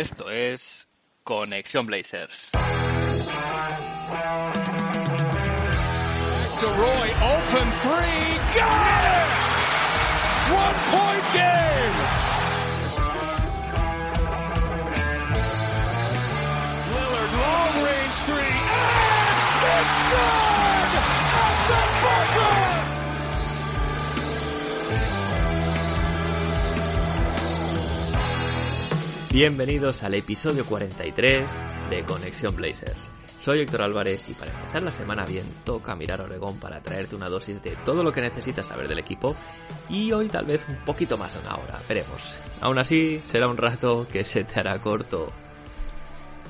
Esto es Conexión Blazers. DeRoy, open three, got it! One point Bienvenidos al episodio 43 de Conexión Blazers. Soy Héctor Álvarez y para empezar la semana bien toca mirar Oregón para traerte una dosis de todo lo que necesitas saber del equipo y hoy tal vez un poquito más de una hora, veremos. Aún así, será un rato que se te hará corto.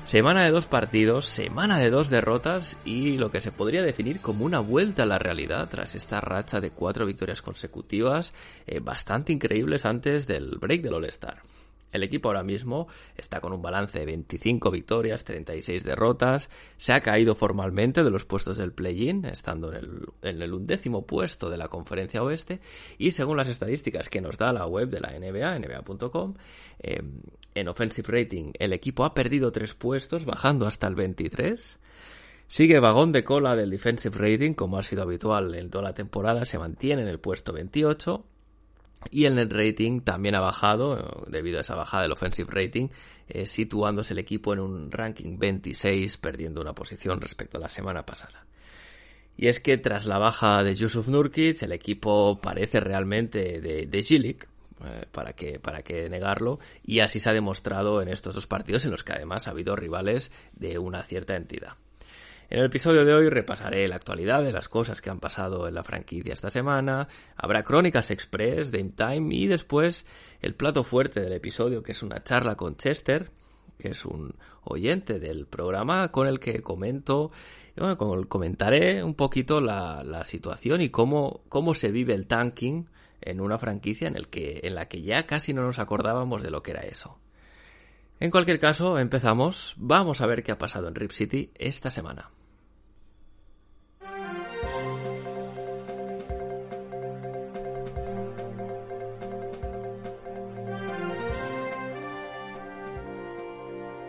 Semana de dos partidos, semana de dos derrotas y lo que se podría definir como una vuelta a la realidad tras esta racha de cuatro victorias consecutivas eh, bastante increíbles antes del break del All-Star. El equipo ahora mismo está con un balance de 25 victorias, 36 derrotas, se ha caído formalmente de los puestos del play-in, estando en el, undécimo puesto de la conferencia oeste, y según las estadísticas que nos da la web de la NBA, nba.com, eh, en offensive rating el equipo ha perdido tres puestos, bajando hasta el 23. Sigue vagón de cola del defensive rating, como ha sido habitual en toda la temporada, se mantiene en el puesto 28 y el net rating también ha bajado debido a esa bajada del offensive rating, eh, situándose el equipo en un ranking 26, perdiendo una posición respecto a la semana pasada. Y es que tras la baja de Yusuf Nurkic, el equipo parece realmente de, de Gilik, eh, para, que, para que negarlo, y así se ha demostrado en estos dos partidos en los que además ha habido rivales de una cierta entidad. En el episodio de hoy repasaré la actualidad de las cosas que han pasado en la franquicia esta semana, habrá crónicas express, Dame Time y después el plato fuerte del episodio que es una charla con Chester, que es un oyente del programa con el que comento, bueno, comentaré un poquito la, situación y cómo, cómo se vive el tanking en una franquicia en, en la que ya casi no nos acordábamos de lo que era eso. En cualquier caso, empezamos. Vamos a ver qué ha pasado en Rip City esta semana.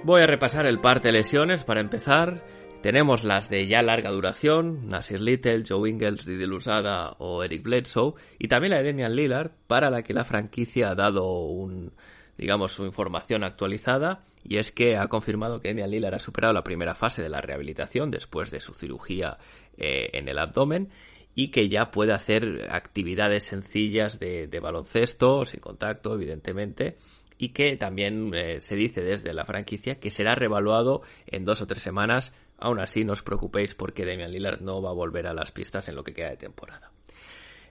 Voy a repasar el parte de lesiones para empezar. Tenemos las de ya larga duración, Nasir Little, Joe Ingles, Didi Lusada o Eric Bledsoe, y también la de Demian Lillard, para la que la franquicia ha dado un, digamos, su información actualizada, y es que ha confirmado que Demian Lillard ha superado la primera fase de la rehabilitación después de su cirugía eh, en el abdomen, y que ya puede hacer actividades sencillas de baloncesto, sin contacto, evidentemente, y que también eh, se dice desde la franquicia que será revaluado en dos o tres semanas. Aún así, no os preocupéis porque Damian Lillard no va a volver a las pistas en lo que queda de temporada.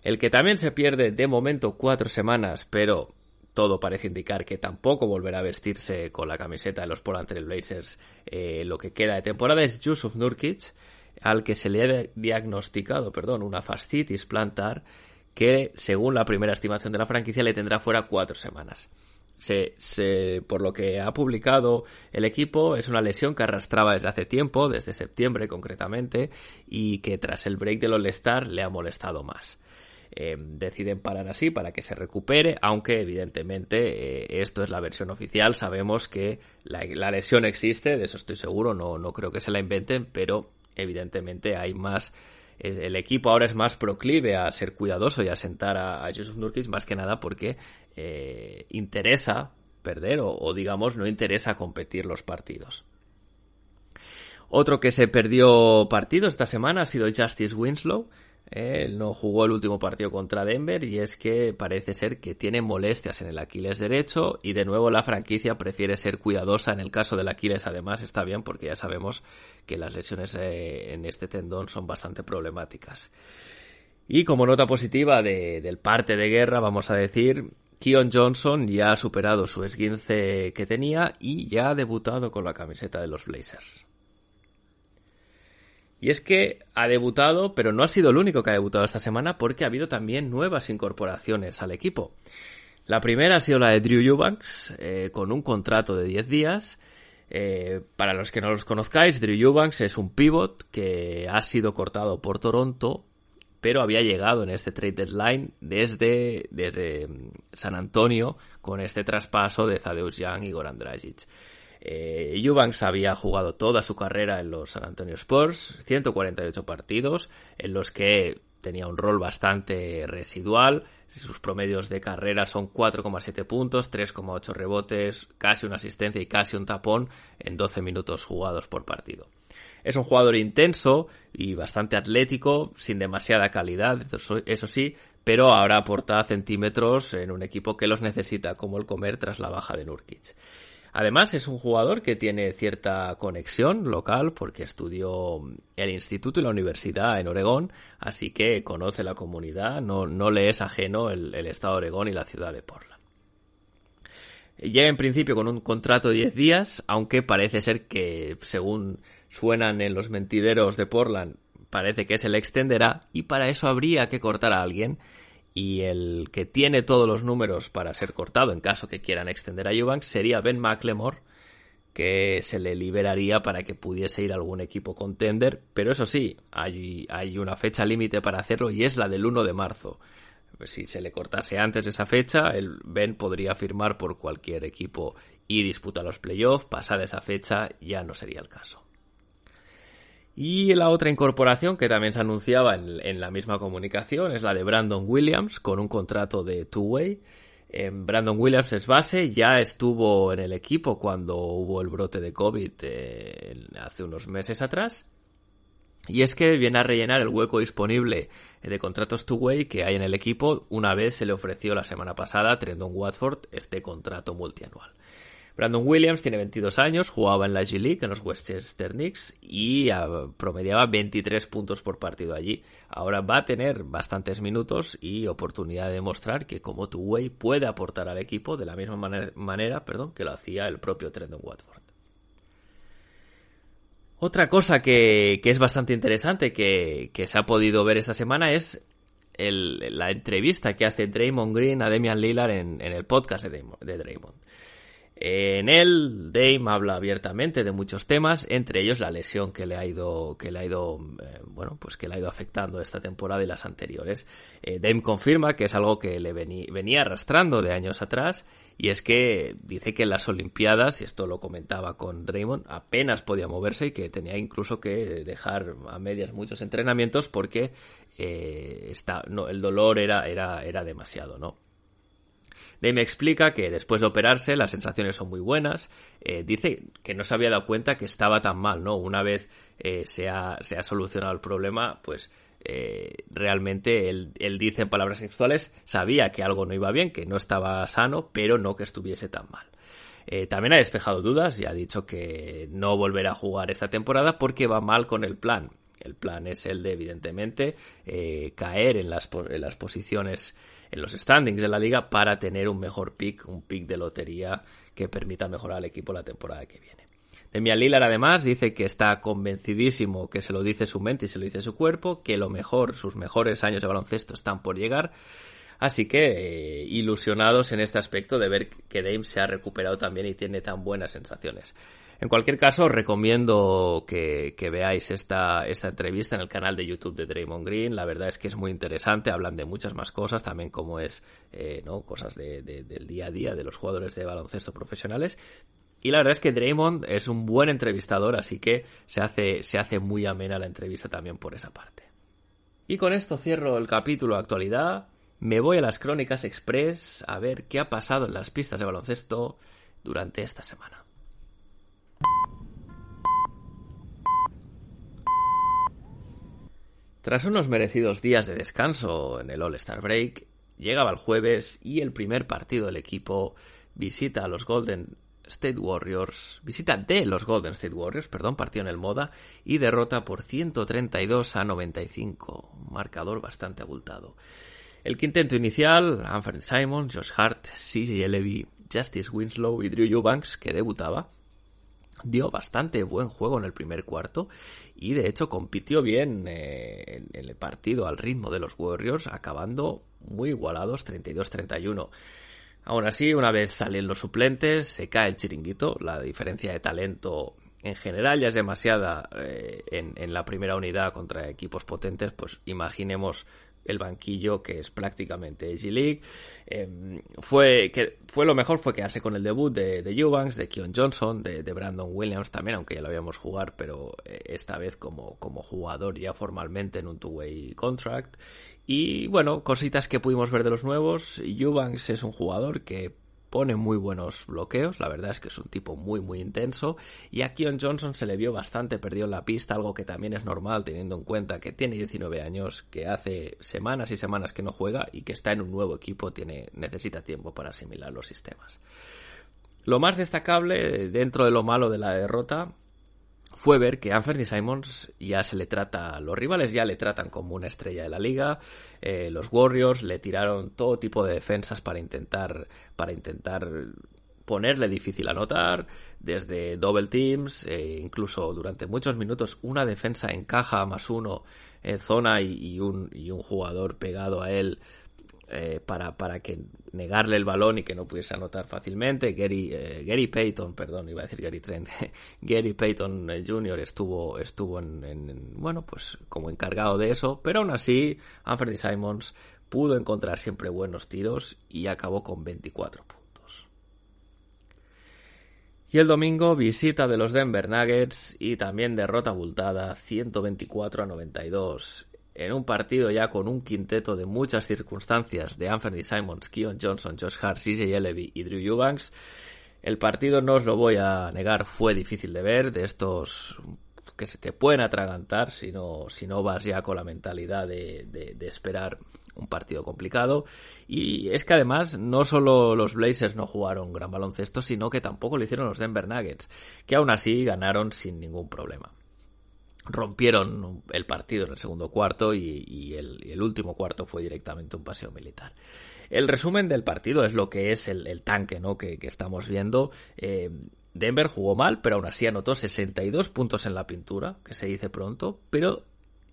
El que también se pierde de momento cuatro semanas, pero todo parece indicar que tampoco volverá a vestirse con la camiseta de los Portland Trail Blazers eh, lo que queda de temporada es Yusuf Nurkic, al que se le ha diagnosticado, perdón, una fascitis plantar que, según la primera estimación de la franquicia, le tendrá fuera cuatro semanas. Se, se, por lo que ha publicado el equipo, es una lesión que arrastraba desde hace tiempo, desde septiembre concretamente, y que tras el break del All-Star le ha molestado más. Eh, deciden parar así para que se recupere, aunque evidentemente eh, esto es la versión oficial, sabemos que la, la, lesión existe, de eso estoy seguro, no, no creo que se la inventen, pero evidentemente hay más el equipo ahora es más proclive a ser cuidadoso y a sentar a, Yusuf Nurkic más que nada porque eh, interesa perder o, o, digamos no interesa competir los partidos. Otro que se perdió partido esta semana ha sido Justice Winslow. Él no jugó el último partido contra Denver y es que parece ser que tiene molestias en el Aquiles derecho y de nuevo la franquicia prefiere ser cuidadosa en el caso del Aquiles. Además está bien porque ya sabemos que las lesiones eh, en este tendón son bastante problemáticas. Y como nota positiva del parte de guerra, vamos a decir, Keon Johnson ya ha superado su esguince que tenía y ya ha debutado con la camiseta de los Blazers. Y es que ha debutado, pero no ha sido el único que ha debutado esta semana porque ha habido también nuevas incorporaciones al equipo. La primera ha sido la de Drew Eubanks, eh, con un contrato de 10 días. Eh, para los que no los conozcáis, Drew Eubanks es un pivot que ha sido cortado por Toronto pero había llegado en este trade deadline desde, desde mm, San Antonio con este traspaso de Zadeus Young y Goran Dragic. Eh, Eubanks había jugado toda su carrera en los San Antonio Spurs, 148 partidos, en los que tenía un rol bastante residual. Sus promedios de carrera son 4,7 puntos, 3,8 rebotes, casi una asistencia y casi un tapón en 12 minutos jugados por partido. Es un jugador intenso y bastante atlético, sin demasiada calidad, eso sí, pero ahora aporta centímetros en un equipo que los necesita, como el comer tras la baja de Nurkic. Además, es un jugador que tiene cierta conexión local porque estudió el instituto y la universidad en Oregón, así que conoce la comunidad, no, no le es ajeno el, el estado de Oregón y la ciudad de Portland. Llega en principio con un contrato de 10 días, aunque parece ser que, según suenan en los mentideros de Portland, parece que se le extenderá y para eso habría que cortar a alguien y el que tiene todos los números para ser cortado en caso que quieran extender a Eubanks sería Ben McLemore que se le liberaría para que pudiese ir a algún equipo contender, pero eso sí, hay, hay una fecha límite para hacerlo y es la del 1 de marzo. Si se le cortase antes de esa fecha, el Ben podría firmar por cualquier equipo y disputar los playoffs, pasada esa fecha ya no sería el caso. Y la otra incorporación que también se anunciaba en, la misma comunicación es la de Brandon Williams con un contrato de two-way. Eh, Brandon Williams es base, ya estuvo en el equipo cuando hubo el brote de COVID eh, hace unos meses atrás. Y es que viene a rellenar el hueco disponible de contratos two-way que hay en el equipo una vez se le ofreció la semana pasada a Trendon Watford este contrato multianual. Brandon Williams tiene 22 años, jugaba en la G League, en los Westchester Knicks, y ah, promediaba 23 puntos por partido allí. Ahora va a tener bastantes minutos y oportunidad de demostrar que como two-way puede aportar al equipo de la misma manera, perdón, que lo hacía el propio Trendon Watford. Otra cosa que, es bastante interesante que, se ha podido ver esta semana es la entrevista que hace Draymond Green a Damian Lillard en, el podcast de Draymond. En él, Dame habla abiertamente de muchos temas, entre ellos la lesión que le ha ido, que le ha ido, eh, bueno, pues que le ha ido afectando esta temporada y las anteriores. Eh, Dame confirma que es algo que le venía arrastrando de años atrás, y es que dice que en las Olimpiadas, y esto lo comentaba con Draymond, apenas podía moverse y que tenía incluso que dejar a medias muchos entrenamientos porque eh, está, el dolor era, era, era demasiado, ¿no? Dame explica que después de operarse las sensaciones son muy buenas. Eh, dice que no se había dado cuenta que estaba tan mal, ¿no? Una vez eh, se, ha, se, ha, solucionado el problema, pues eh, realmente él, él, dice en palabras sexuales, sabía que algo no iba bien, que no estaba sano, pero no que estuviese tan mal. también ha despejado dudas y ha dicho que no volverá a jugar esta temporada porque va mal con el plan. El plan es el de, evidentemente, caer en las, en las posiciones en los standings de la liga para tener un mejor pick, un pick de lotería que permita mejorar al equipo la temporada que viene. Demian Lillard además dice que está convencidísimo que se lo dice su mente y se lo dice su cuerpo, que lo mejor, sus mejores años de baloncesto están por llegar. Así que eh, ilusionados en este aspecto de ver que Dame se ha recuperado también y tiene tan buenas sensaciones. En cualquier caso, os recomiendo que, veáis esta, entrevista en el canal de YouTube de Draymond Green. La verdad es que es muy interesante, hablan de muchas más cosas, también como es, eh, ¿no? Cosas del día a día de los jugadores de baloncesto profesionales. Y la verdad es que Draymond es un buen entrevistador, así que se hace, se hace muy amena la entrevista también por esa parte. Y con esto cierro el capítulo de actualidad. Me voy a las crónicas express a ver qué ha pasado en las pistas de baloncesto durante esta semana. Tras unos merecidos días de descanso en el All-Star Break, llegaba el jueves y el primer partido del equipo visita a los Golden State Warriors, visita de los Golden State Warriors, perdón, partió en el Moda y derrota por 132 a 95, marcador bastante abultado. El quinteto inicial, Anthony Simon, Josh Hart, CJ Levy, Justice Winslow y Drew Eubanks, que debutaba, dio bastante buen juego en el primer cuarto y de hecho compitió bien eh, en el partido al ritmo de los Warriors, acabando muy igualados 32-31. Aún así, una vez salen los suplentes, se cae el chiringuito, la diferencia de talento en general ya es demasiada eh, en, en, la primera unidad contra equipos potentes, pues imaginemos el banquillo que es prácticamente G League. Em, fue, que, fue lo mejor fue quedarse con el debut de, de Eubanks, de Keon Johnson, de, de, Brandon Williams también, aunque ya lo habíamos jugar, pero eh, esta vez como, como jugador ya formalmente en un two-way contract. Y bueno, cositas que pudimos ver de los nuevos. Eubanks es un jugador que pone muy buenos bloqueos, la verdad es que es un tipo muy muy intenso y a Keon Johnson se le vio bastante perdido en la pista, algo que también es normal teniendo en cuenta que tiene 19 años, que hace semanas y semanas que no juega y que está en un nuevo equipo, tiene necesita tiempo para asimilar los sistemas. Lo más destacable dentro de lo malo de la derrota fue ver que Anthony Simons ya se le trata, los rivales ya le tratan como una estrella de la liga, eh, los Warriors le tiraron todo tipo de defensas para intentar, para intentar ponerle difícil anotar, desde double teams, eh, incluso durante muchos minutos una defensa en caja más uno en zona y, y, un, y un jugador pegado a él eh, para, para que negarle el balón y que no pudiese anotar fácilmente. Gary, eh, Gary Payton, perdón, iba a decir Gary Trent, Gary Payton eh, Jr. estuvo, estuvo en, en, bueno, pues como encargado de eso, pero aún así Anthony Simons pudo encontrar siempre buenos tiros y acabó con 24 puntos. Y el domingo visita de los Denver Nuggets y también derrota abultada 124 a 92 en un partido ya con un quinteto de muchas circunstancias de Anthony Simons, Keon Johnson, Josh Hart, CJ Levy y Drew Eubanks, el partido, no os lo voy a negar, fue difícil de ver, de estos que se te pueden atragantar si no, si no vas ya con la mentalidad de, de, de esperar un partido complicado. Y es que además no solo los Blazers no jugaron gran baloncesto, sino que tampoco lo hicieron los Denver Nuggets, que aún así ganaron sin ningún problema rompieron el partido en el segundo cuarto y, el, último cuarto fue directamente un paseo militar. El resumen del partido es lo que es el, tanque ¿no? que, que, estamos viendo. Eh, Denver jugó mal, pero aún así anotó 62 puntos en la pintura, que se dice pronto, pero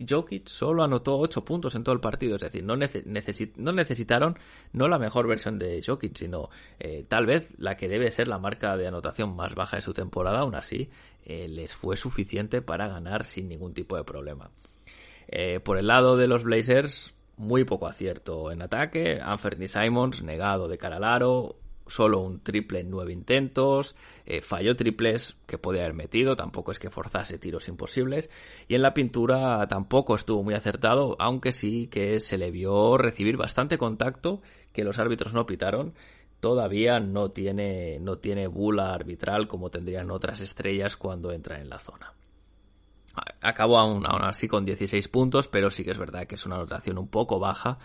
Jokic solo anotó 8 puntos en todo el partido, es decir, no, necesit no necesitaron no la mejor versión de Jokic, sino eh, tal vez la que debe ser la marca de anotación más baja de su temporada, aún así eh, les fue suficiente para ganar sin ningún tipo de problema. Eh, por el lado de los Blazers, muy poco acierto en ataque, Anthony Simons negado de cara al aro, solo un triple en nueve intentos, eh, falló triples que podía haber metido, tampoco es que forzase tiros imposibles, y en la pintura tampoco estuvo muy acertado, aunque sí que se le vio recibir bastante contacto que los árbitros no pitaron, todavía no tiene, no tiene bula arbitral como tendrían otras estrellas cuando entran en la zona. Acabó aún, aún así con 16 puntos, pero sí que es verdad que es una anotación un poco baja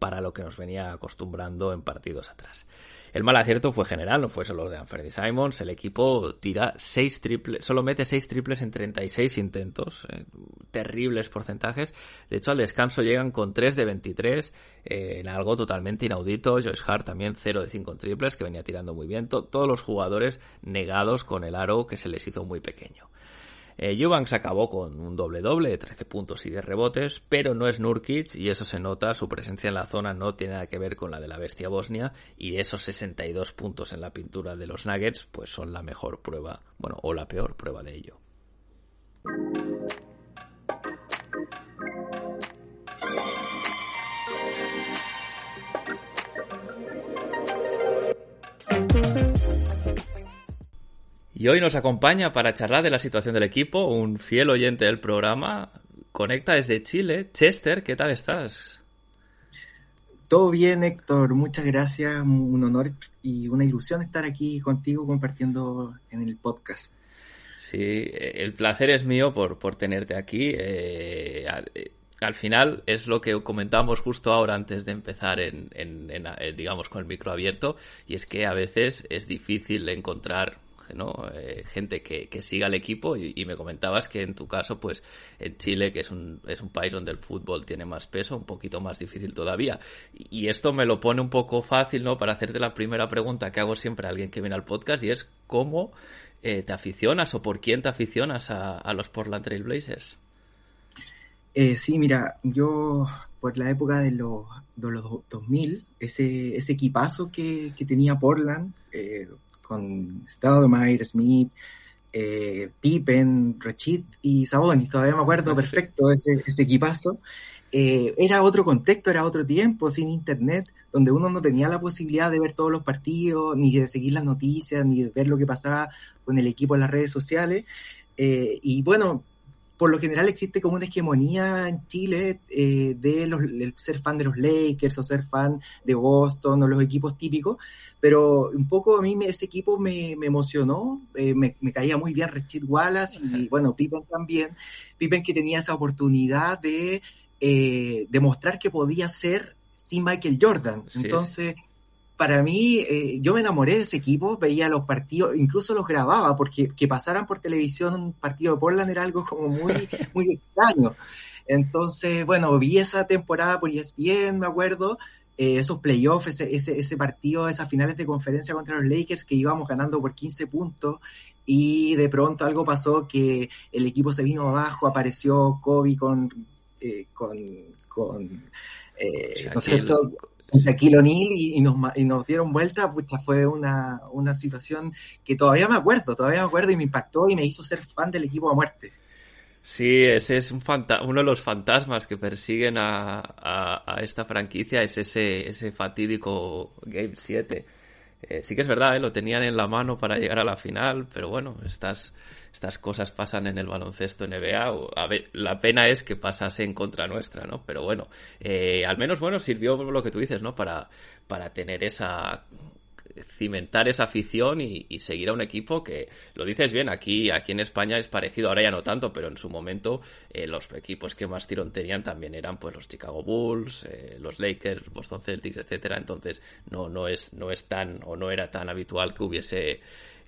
para lo que nos venía acostumbrando en partidos atrás. El mal acierto fue general, no fue solo de Anthony Simons. El equipo tira 6 triples, solo mete 6 triples en 36 intentos. Eh, terribles porcentajes. De hecho, al descanso llegan con 3 de 23, eh, en algo totalmente inaudito. Josh Hart también 0 de 5 triples, que venía tirando muy bien. To todos los jugadores negados con el aro que se les hizo muy pequeño. Eh, acabó con un doble-doble de 13 puntos y 10 rebotes, pero no es Nurkic y eso se nota, su presencia en la zona no tiene nada que ver con la de la bestia bosnia y esos 62 puntos en la pintura de los Nuggets pues son la mejor prueba, bueno, o la peor prueba de ello. Y hoy nos acompaña para charlar de la situación del equipo un fiel oyente del programa. Conecta desde Chile. Chester, ¿qué tal estás? Todo bien, Héctor. Muchas gracias. Un honor y una ilusión estar aquí contigo compartiendo en el podcast. Sí, el placer es mío por, por tenerte aquí. Eh, al final es lo que comentamos justo ahora antes de empezar en, en, en, digamos con el micro abierto y es que a veces es difícil encontrar ¿no? Eh, gente que, que, siga el equipo y, me comentabas que en tu caso, pues en Chile, que es un, es un país donde el fútbol tiene más peso, un poquito más difícil todavía. Y, esto me lo pone un poco fácil, ¿no? Para hacerte la primera pregunta que hago siempre a alguien que viene al podcast y es cómo eh, te aficionas o por quién te aficionas a, los Portland Trail Blazers. Eh, sí, mira, yo por la época de los, de los 2000, ese, ese equipazo que, que tenía Portland, eh, con Stoudemire, Smith, eh, Pippen, Rachid y Sabonis, todavía me acuerdo perfecto ese, ese equipazo, eh, era otro contexto, era otro tiempo, sin internet, donde uno no tenía la posibilidad de ver todos los partidos, ni de seguir las noticias, ni de ver lo que pasaba con el equipo en las redes sociales. Eh, y bueno, por lo general existe como una hegemonía en Chile eh, de los, ser fan de los Lakers o ser fan de Boston o los equipos típicos, pero un poco a mí ese equipo me, me emocionó, eh, me, me, caía muy bien Richard Wallace y bueno, Pippen también, Pippen que tenía esa oportunidad de eh, demostrar que podía ser sin Michael Jordan. Entonces para mí, eh, yo me enamoré de ese equipo, veía los partidos, incluso los grababa, porque que pasaran por televisión un partido de Portland era algo como muy, muy extraño. Entonces, bueno, vi esa temporada por ESPN, me acuerdo, eh, esos playoffs, ese, ese, ese, partido, esas finales de conferencia contra los Lakers que íbamos ganando por 15 puntos y de pronto algo pasó que el equipo se vino abajo, apareció Kobe con... Eh, con, con eh, ¿no Shaquille O'Neal y, nos, y nos dieron vuelta, pucha, fue una, una situación que todavía me acuerdo, todavía me acuerdo y me impactó y me hizo ser fan del equipo a muerte. Sí, ese es un uno de los fantasmas que persiguen a, a, esta franquicia, es ese, ese fatídico Game 7. Eh, sí que es verdad, ¿eh? lo tenían en la mano para llegar a la final, pero bueno, estas estas cosas pasan en el baloncesto NBA. O, la pena es que pasase en contra nuestra, ¿no? Pero bueno, eh, al menos, bueno, sirvió lo que tú dices, ¿no? Para, para tener esa cimentar esa afición y, seguir a un equipo que lo dices bien aquí aquí en España es parecido ahora ya no tanto pero en su momento eh, los equipos que más tirón tenían también eran pues los Chicago Bulls eh, los Lakers Boston Celtics etcétera entonces no no es no es tan o no era tan habitual que hubiese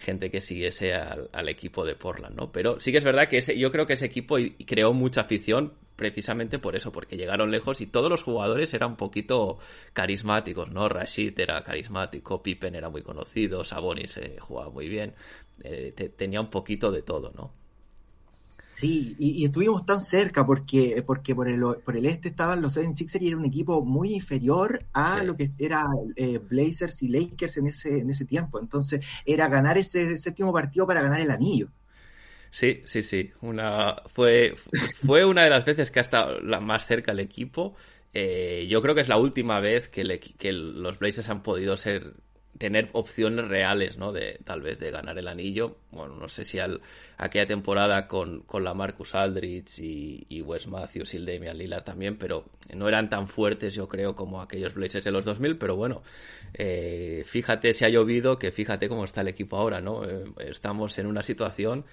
gente que siguiese al, al, equipo de Portland, ¿no? Pero sí que es verdad que ese, yo creo que ese equipo creó mucha afición precisamente por eso, porque llegaron lejos y todos los jugadores eran un poquito carismáticos, ¿no? Rashid era carismático, Pippen era muy conocido, Sabonis eh, jugaba muy bien, eh, tenía un poquito de todo, ¿no? Sí, y, estuvimos tan cerca porque, porque por, el, por el este estaban los 76ers y era un equipo muy inferior a lo que era eh, Blazers y Lakers en ese, en ese tiempo. Entonces era ganar ese séptimo partido para ganar el anillo. Sí, sí, sí. Una, fue, fue una de las veces que ha estado la más cerca el equipo. Eh, yo creo que es la última vez que, que los Blazers han podido ser tener opciones reales, ¿no? De tal vez de ganar el anillo. Bueno, no sé si al, aquella temporada con, con la Marcus Aldridge y, y Wes Matthews y el Damian Lillard también, pero no eran tan fuertes, yo creo, como aquellos Blazers de los 2000. Pero bueno, eh, fíjate si ha llovido, que fíjate cómo está el equipo ahora, ¿no? Eh, estamos en una situación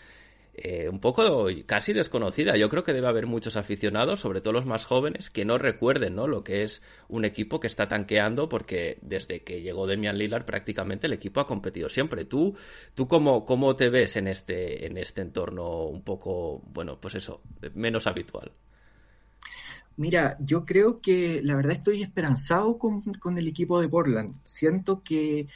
eh, un poco casi desconocida. Yo creo que debe haber muchos aficionados, sobre todo los más jóvenes, que no recuerden ¿no? lo que es un equipo que está tanqueando, porque desde que llegó Demian Lillard prácticamente el equipo ha competido siempre. ¿Tú, tú cómo, cómo te ves en este, en este entorno un poco, bueno, pues eso, menos habitual? Mira, yo creo que la verdad estoy esperanzado con, con el equipo de Portland. Siento que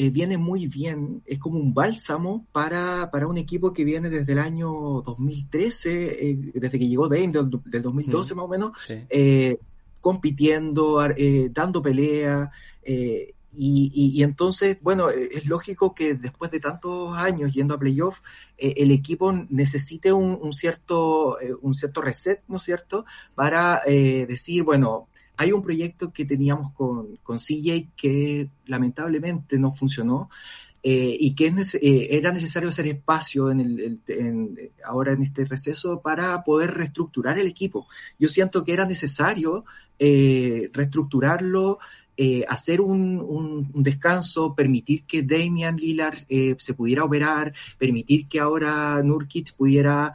eh, viene muy bien, es como un bálsamo para, para un equipo que viene desde el año 2013, eh, desde que llegó Dame, del, 2012 más o menos, eh, compitiendo, dando pelea. Y, y, entonces, bueno, es lógico que después de tantos años yendo a playoff, el equipo necesite un, un cierto, un cierto reset, ¿no es cierto? Para decir, bueno, hay un proyecto que teníamos con, CJ que lamentablemente no funcionó eh, y que eh, era necesario hacer espacio en el, ahora en este receso para poder reestructurar el equipo. Yo siento que era necesario eh, reestructurarlo, hacer un, descanso, permitir que Damian Lillard se pudiera operar, permitir que ahora Nurkic pudiera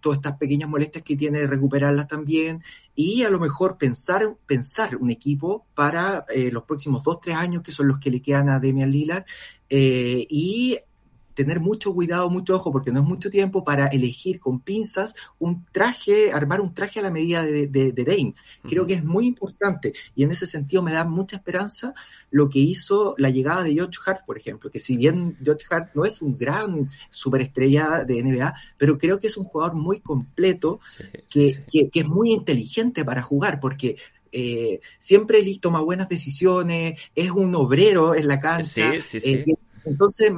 todas estas pequeñas molestias que tiene recuperarlas también y a lo mejor pensar, pensar un equipo para eh, los próximos dos, tres años, que son los que le quedan a Demian Lillard, eh, y tener mucho cuidado, mucho ojo, porque no es mucho tiempo para elegir con pinzas un traje, armar un traje a la medida de, de, Dame. Creo que es muy importante y en ese sentido me da mucha esperanza lo que hizo la llegada de George Hart, por ejemplo, que si bien George Hart no es un gran superestrella de NBA, pero creo que es un jugador muy completo, que, que, que es muy inteligente para jugar, porque eh, siempre toma buenas decisiones, es un obrero en la cancha. Eh, entonces,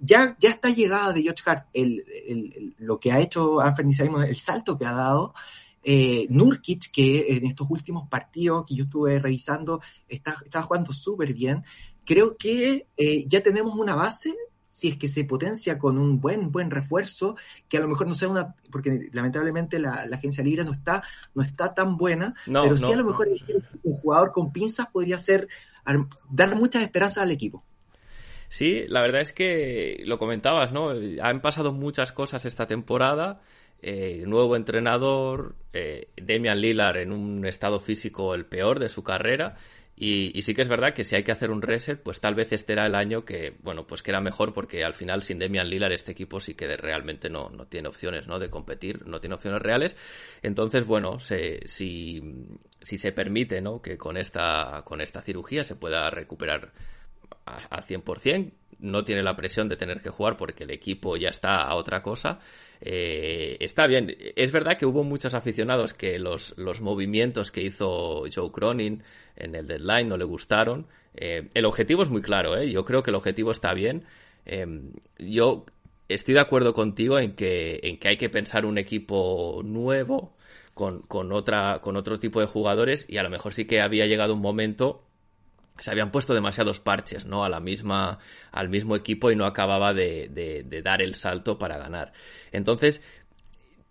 ya, ya está llegada de George Hart el, lo que ha hecho Anthony Simon, el salto que ha dado. Eh, Nurkic, que en estos últimos partidos que yo estuve revisando, está, está jugando súper bien. Creo que eh, ya tenemos una base si es que se potencia con un buen, buen refuerzo, que a lo mejor no sea una, porque lamentablemente la, agencia libre no está, no está tan buena, pero sí a lo mejor un jugador con pinzas podría ser, dar muchas esperanzas al equipo. Sí, la verdad es que lo comentabas, ¿no? Han pasado muchas cosas esta temporada. Eh, nuevo entrenador, eh, Demian Lillard en un estado físico el peor de su carrera y, sí que es verdad que si hay que hacer un reset, pues tal vez este era el año que, bueno, pues que era mejor porque al final sin Demian Lillard este equipo sí que realmente no, no tiene opciones, ¿no? De competir, no tiene opciones reales. Entonces, bueno, se, si, si se permite, ¿no? Que con esta, con esta cirugía se pueda recuperar a, 100%, no tiene la presión de tener que jugar porque el equipo ya está a otra cosa. Eh, está bien. Es verdad que hubo muchos aficionados que los, los movimientos que hizo Joe Cronin en el deadline no le gustaron. Eh, el objetivo es muy claro, ¿eh? yo creo que el objetivo está bien. yo estoy de acuerdo contigo en que, en que hay que pensar un equipo nuevo con, con, otra, con otro tipo de jugadores y a lo mejor sí que había llegado un momento se habían puesto demasiados parches, ¿no? A la misma, al mismo equipo y no acababa de, dar el salto para ganar. Entonces,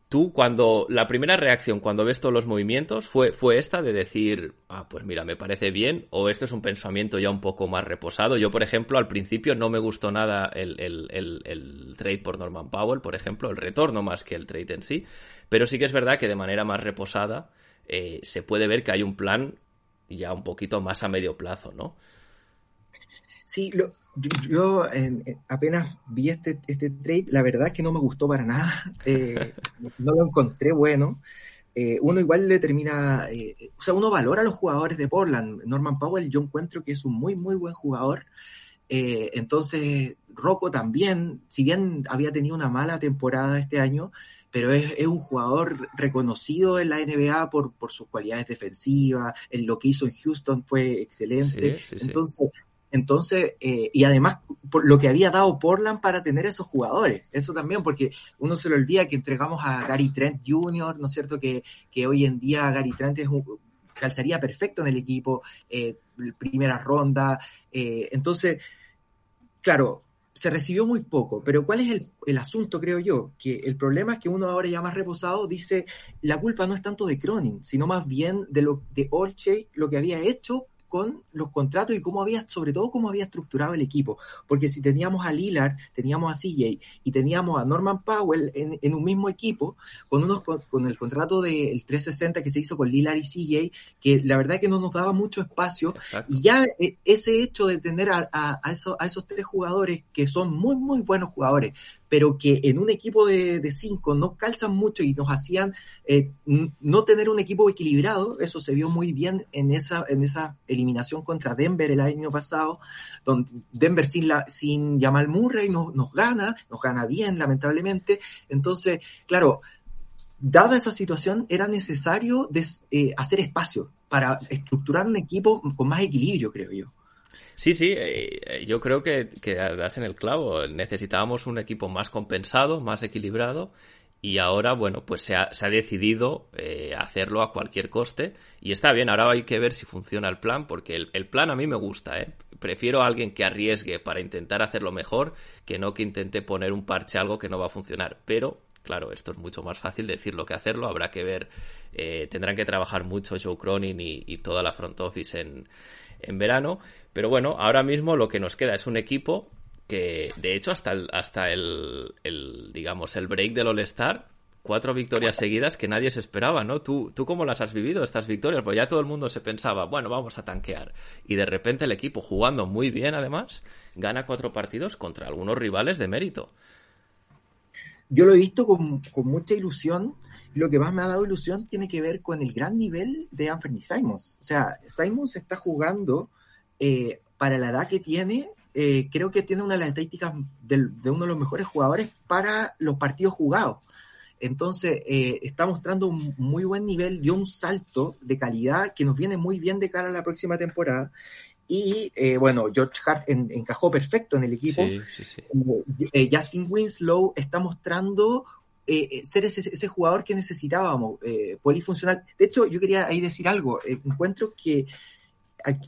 tú cuando, la primera reacción cuando ves todos los movimientos fue, fue esta de decir, ah, pues mira, me parece bien, o este es un pensamiento ya un poco más reposado. Yo, por ejemplo, al principio no me gustó nada el trade por Norman Powell, por ejemplo, el retorno más que el trade en sí, pero sí que es verdad que de manera más reposada, eh, se puede ver que hay un plan ya un poquito más a medio plazo, ¿no? Sí, yo, apenas vi este, este trade, la verdad es que no me gustó para nada, eh, no lo encontré bueno. Eh, uno igual le termina, eh, o sea, uno valora a los jugadores de Portland. Norman Powell yo encuentro que es un muy, muy buen jugador. entonces, Rocco también, si bien había tenido una mala temporada este año, pero es, es, un jugador reconocido en la NBA por, por sus cualidades defensivas, en lo que hizo en Houston fue excelente. entonces, entonces eh, y además por lo que había dado Portland para tener esos jugadores, eso también, porque uno se le olvida que entregamos a Gary Trent Jr., ¿no es cierto? Que, que hoy en día Gary Trent es un, calzaría perfecto en el equipo, eh, primera ronda, eh, entonces, claro, se recibió muy poco, pero ¿cuál es el, el, asunto, creo yo? Que el problema es que uno ahora ya más reposado dice, la culpa no es tanto de Cronin, sino más bien de lo de Olche, lo que había hecho con los contratos y cómo había, sobre todo cómo había estructurado el equipo. Porque si teníamos a Lillard, teníamos a CJ y teníamos a Norman Powell en, un mismo equipo, con unos con, el contrato del 360 que se hizo con Lillard y CJ, que la verdad que no nos daba mucho espacio, y ya eh, ese hecho de tener a, a, a, esos, a esos tres jugadores que son muy, muy buenos jugadores, pero que en un equipo de, cinco no calzan mucho y nos hacían eh, no tener un equipo equilibrado. Eso se vio muy bien en esa, en esa eliminación contra Denver el año pasado, donde Denver sin, la, sin Jamal Murray nos, nos gana, nos gana bien, lamentablemente. Entonces, claro, dada esa situación, era necesario eh, hacer espacio para estructurar un equipo con más equilibrio, creo yo. Sí, sí, eh, yo creo que, que das en el clavo. Necesitábamos un equipo más compensado, más equilibrado y ahora, bueno, pues se ha, se ha decidido eh, hacerlo a cualquier coste y está bien, ahora hay que ver si funciona el plan porque el, el, plan a mí me gusta, ¿eh? Prefiero a alguien que arriesgue para intentar hacerlo mejor que no que intente poner un parche algo que no va a funcionar, pero claro, esto es mucho más fácil decirlo que hacerlo, habrá que ver, eh, tendrán que trabajar mucho Joe Cronin y, y toda la front office en, en verano. Pero bueno, ahora mismo lo que nos queda es un equipo que, de hecho, hasta el, hasta el, digamos, el break del All-Star, cuatro victorias seguidas que nadie se esperaba, ¿no? ¿Tú, ¿Tú cómo las has vivido, estas victorias? Pues ya todo el mundo se pensaba, bueno, vamos a tanquear. Y de repente el equipo, jugando muy bien además, gana cuatro partidos contra algunos rivales de mérito. Yo lo he visto con, con mucha ilusión. Lo que más me ha dado ilusión tiene que ver con el gran nivel de Anthony Simons. O sea, Simons está jugando eh, para la edad que tiene, eh, creo que tiene una de las estadísticas de, uno de los mejores jugadores para los partidos jugados. Entonces, eh, está mostrando un muy buen nivel, dio un salto de calidad que nos viene muy bien de cara a la próxima temporada. Y eh, bueno, George Hart encajó perfecto en el equipo. Justin Winslow está mostrando ser ese, jugador que necesitábamos, polifuncional. De hecho, yo quería ahí decir algo. encuentro que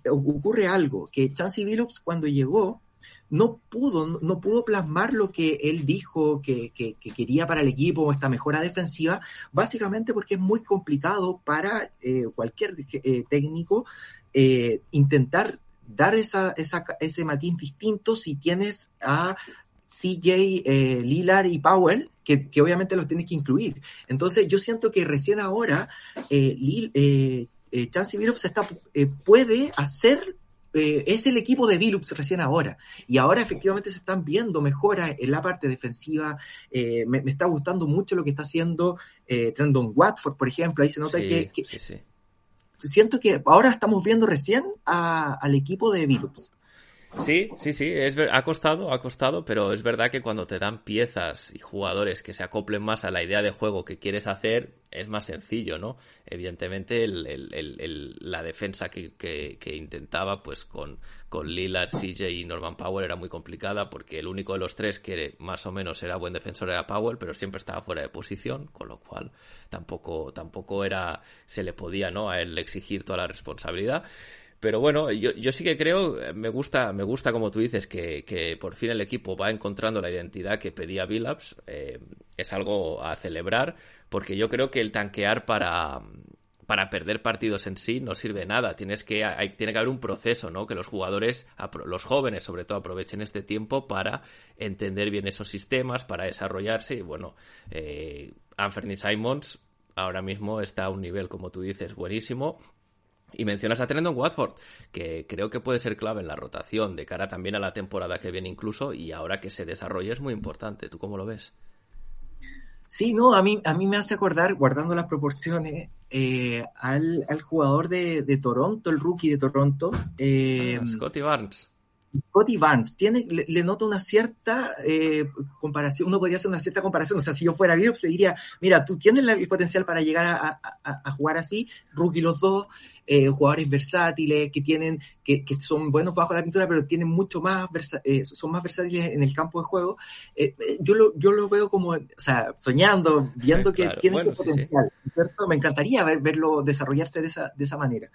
ocurre algo, que Chansey Billups cuando llegó no pudo, no pudo plasmar lo que él dijo que, quería para el equipo, esta mejora defensiva, básicamente porque es muy complicado para eh, cualquier eh, técnico eh, intentar dar esa, ese matiz distinto si tienes a CJ, Lillard y Powell, que, obviamente los tienes que incluir. Entonces yo siento que recién ahora eh, eh, Chansey Billups está, eh, puede hacer, eh, es el equipo de Billups recién ahora, y ahora efectivamente se están viendo mejoras en la parte defensiva, eh, me, está gustando mucho lo que está haciendo Trendon Watford, por ejemplo, ahí se nota que, siento que ahora estamos viendo recién al equipo de Billups. Sí, sí, sí, es ha costado, ha costado, pero es verdad que cuando te dan piezas y jugadores que se acoplen más a la idea de juego que quieres hacer, es más sencillo, ¿no? Evidentemente la defensa que, intentaba, pues con, con Lillard, CJ y Norman Powell era muy complicada porque el único de los tres que más o menos era buen defensor era Powell, pero siempre estaba fuera de posición, con lo cual tampoco, tampoco era, se le podía, ¿no? A él exigir toda la responsabilidad. Pero bueno, yo, yo sí que creo, eh, me gusta, me gusta como tú dices, que, que por fin el equipo va encontrando la identidad que pedía Billups. Eh, es algo a celebrar, porque yo creo que el tanquear para, para perder partidos en sí no sirve nada. Tienes que, hay, tiene que haber un proceso, ¿no? Que los jugadores, los jóvenes sobre todo, aprovechen este tiempo para entender bien esos sistemas, para desarrollarse. Y bueno, eh, Anthony Simons ahora mismo está a un nivel, como tú dices, buenísimo. Y mencionas a Trendon Watford, que creo que puede ser clave en la rotación, de cara también a la temporada que viene incluso, y ahora que se desarrolle es muy importante. ¿Tú cómo lo ves? Sí, no, a mí, a mí me hace acordar, guardando las proporciones, eh, al, jugador de, Toronto, el rookie de Toronto. Eh, ah, Scotty Barnes. Scotty Barnes tiene, le, noto una cierta eh, comparación, uno podría hacer una cierta comparación, o sea, si yo fuera Billups, se diría, mira, tú tienes el potencial para llegar a, jugar así, rookie los dos, eh, jugadores versátiles, que tienen, que, son buenos bajo la pintura, pero tienen mucho más, eh, son más versátiles en el campo de juego, yo, lo, yo lo veo como, o sea, soñando, viendo que tiene ese potencial, ¿cierto? Me encantaría ver, verlo desarrollarse de esa, de esa manera.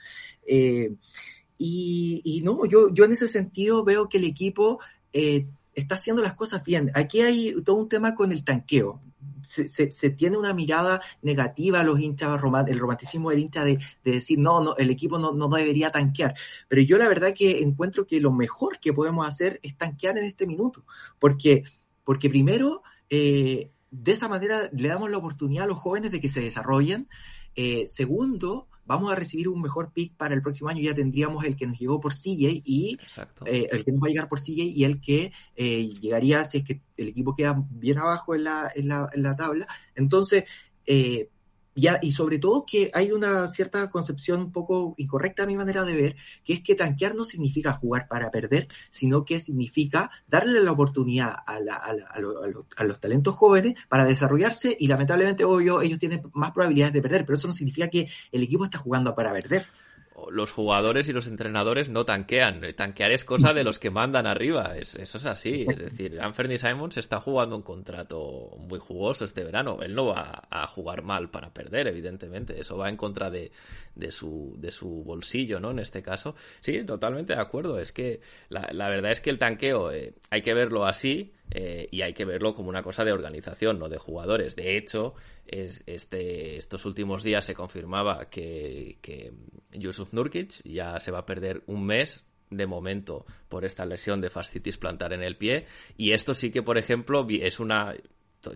Y, no, yo, yo en ese sentido veo que el equipo eh, está haciendo las cosas bien. Aquí hay todo un tema con el tanqueo. Se, se, tiene una mirada negativa a los hinchas, el romanticismo del hincha de, decir, no, no, el equipo no, no, debería tanquear. Pero yo la verdad que encuentro que lo mejor que podemos hacer es tanquear en este minuto. Porque, porque primero, eh, de esa manera le damos la oportunidad a los jóvenes de que se desarrollen. Eh, segundo, vamos a recibir un mejor pick para el próximo año, ya tendríamos el que nos llegó por CJ y eh, el que nos va a llegar por CJ y el que eh, llegaría si es que el equipo queda bien abajo en la, en la, en la tabla. Entonces, eh, y sobre todo que hay una cierta concepción un poco incorrecta a mi manera de ver, que es que tanquear no significa jugar para perder, sino que significa darle la oportunidad a, a, los talentos jóvenes para desarrollarse y lamentablemente, obvio, ellos tienen más probabilidades de perder, pero eso no significa que el equipo está jugando para perder los jugadores y los entrenadores no tanquean. Tanquear es cosa de los que mandan arriba. eso es así. Es decir, Anthony Simons está jugando un contrato muy jugoso este verano. Él no va a jugar mal para perder, evidentemente. Eso va en contra de, de, su, de su bolsillo, ¿no? En este caso. Sí, totalmente de acuerdo. Es que la, la verdad es que el tanqueo eh, hay que verlo así. Eh, y hay que verlo como una cosa de organización, no de jugadores. De hecho, es, este, estos últimos días se confirmaba que, que Yusuf Nurkic ya se va a perder un mes de momento por esta lesión de fascitis plantar en el pie y esto sí que por ejemplo es una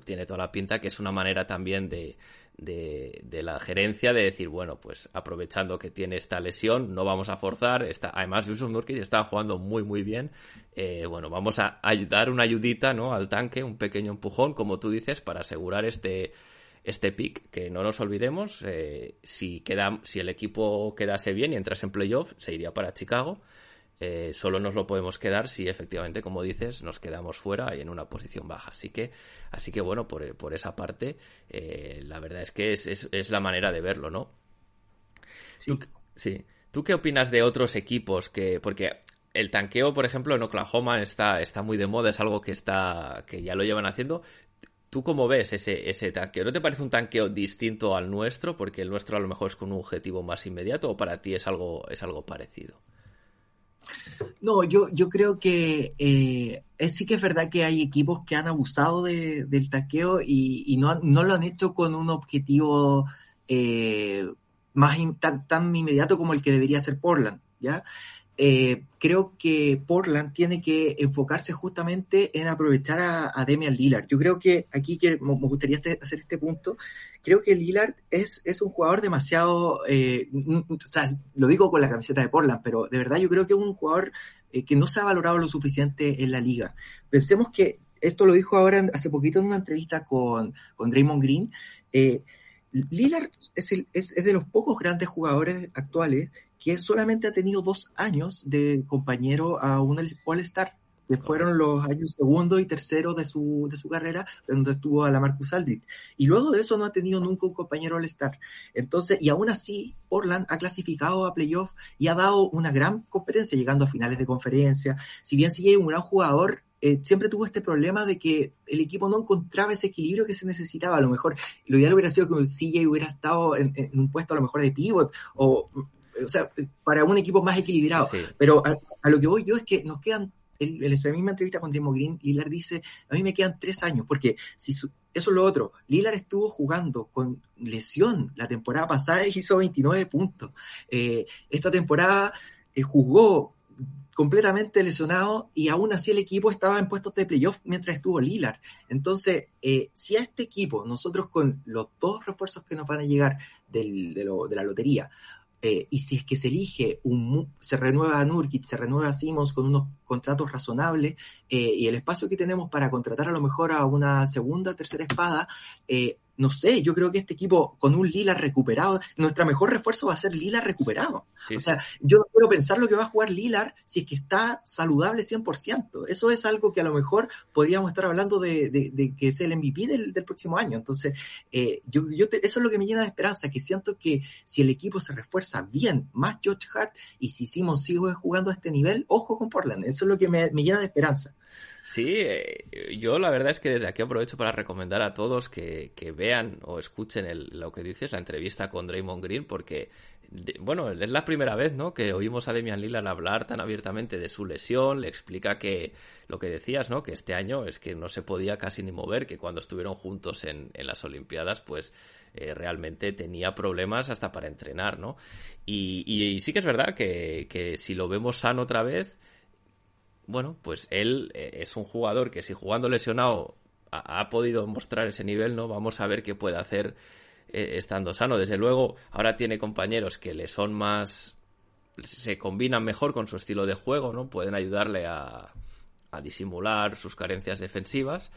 tiene toda la pinta que es una manera también de, de, la gerencia de decir, bueno, pues aprovechando que tiene esta lesión, no vamos a forzar. Está, además, Yusuf Nurkic está jugando muy, muy bien. Eh, bueno, vamos a, dar una ayudita ¿no? al tanque, un pequeño empujón, como tú dices, para asegurar este, este pick, que no nos olvidemos, eh, si, queda, si el equipo quedase bien y entras en playoff, se iría para Chicago. Eh, solo nos lo podemos quedar si efectivamente, como dices, nos quedamos fuera y en una posición baja. Así que, así que bueno, por, por esa parte, eh, la verdad es que es, es, la manera de verlo, ¿no? Sí. ¿Tú, sí. ¿Tú qué opinas de otros equipos que, porque el tanqueo, por ejemplo, en Oklahoma está, está muy de moda, es algo que está, que ya lo llevan haciendo. ¿Tú cómo ves ese, ese tanqueo? ¿No te parece un tanqueo distinto al nuestro? Porque el nuestro a lo mejor es con un objetivo más inmediato o para ti es algo, es algo parecido. No, yo, yo creo que eh, sí que es verdad que hay equipos que han abusado del taqueo y, no, no, lo han hecho con un objetivo eh, más tan, tan, inmediato como el que debería ser Portland, ¿ya? Eh, creo que Portland tiene que enfocarse justamente en aprovechar a, Demian Lillard. Yo creo que aquí que me gustaría hacer este punto, creo que Lillard es, es un jugador demasiado, eh, lo digo con la camiseta de Portland, pero de verdad yo creo que es un jugador eh, que no se ha valorado lo suficiente en la liga. Pensemos que esto lo dijo ahora hace poquito en una entrevista con, con Draymond Green. Lillard es, el, es, es de los pocos grandes jugadores actuales que solamente ha tenido dos años de compañero a un All-Star, que fueron los años segundo y tercero de su, de su carrera, donde estuvo a la Marcus Aldridge. Y luego de eso no ha tenido nunca un compañero All-Star. Entonces, y aún así, Portland ha clasificado a playoff y ha dado una gran competencia, llegando a finales de conferencia. Si bien sigue un gran jugador, eh, siempre tuvo este problema de que el equipo no encontraba ese equilibrio que se necesitaba. A lo mejor lo ideal hubiera sido que CJ hubiera estado en, en, un puesto a lo mejor de pivot o o sea, para un equipo más equilibrado. Pero a, lo que voy yo es que nos quedan, en esa misma entrevista con Timo Green, Lilar dice, a mí me quedan tres años, porque si eso es lo otro, Lilar estuvo jugando con lesión la temporada pasada y hizo 29 puntos. Eh, esta temporada eh, jugó completamente lesionado y aún así el equipo estaba en puestos de playoff mientras estuvo Lilar. Entonces, eh, si a este equipo, nosotros con los dos refuerzos que nos van a llegar del, de, lo, de, la lotería, eh, y si es que se elige, un, se renueva a se renueva a con unos contratos razonables eh, y el espacio que tenemos para contratar a lo mejor a una segunda, tercera espada, eh, no sé, yo creo que este equipo con un Lila recuperado, nuestra mejor refuerzo va a ser Lila recuperado. o sea, yo no quiero pensar lo que va a jugar Lilar si es que está saludable 100%. Eso es algo que a lo mejor podríamos estar hablando de, de, que es el MVP del, del próximo año. Entonces, eh, yo, yo eso es lo que me llena de esperanza, que siento que si el equipo se refuerza bien, más George Hart, y si Simon sigue jugando a este nivel, ojo con Portland. Eso es lo que me, me llena de esperanza. Sí, eh, yo la verdad es que desde aquí aprovecho para recomendar a todos que, vean o escuchen lo que dices, la entrevista con Draymond Green, porque, bueno, es la primera vez, ¿no? Que oímos a Demian Lillard hablar tan abiertamente de su lesión, le explica que lo que decías, ¿no? Que este año es que no se podía casi ni mover, que cuando estuvieron juntos en, las Olimpiadas, pues eh, realmente tenía problemas hasta para entrenar, ¿no? Y, sí que es verdad que, que si lo vemos sano otra vez, bueno, pues él eh, es un jugador que si jugando lesionado ha, podido mostrar ese nivel, ¿no? Vamos a ver qué puede hacer eh, estando sano. Desde luego, ahora tiene compañeros que le son más... se combinan mejor con su estilo de juego, ¿no? Pueden ayudarle a, a disimular sus carencias defensivas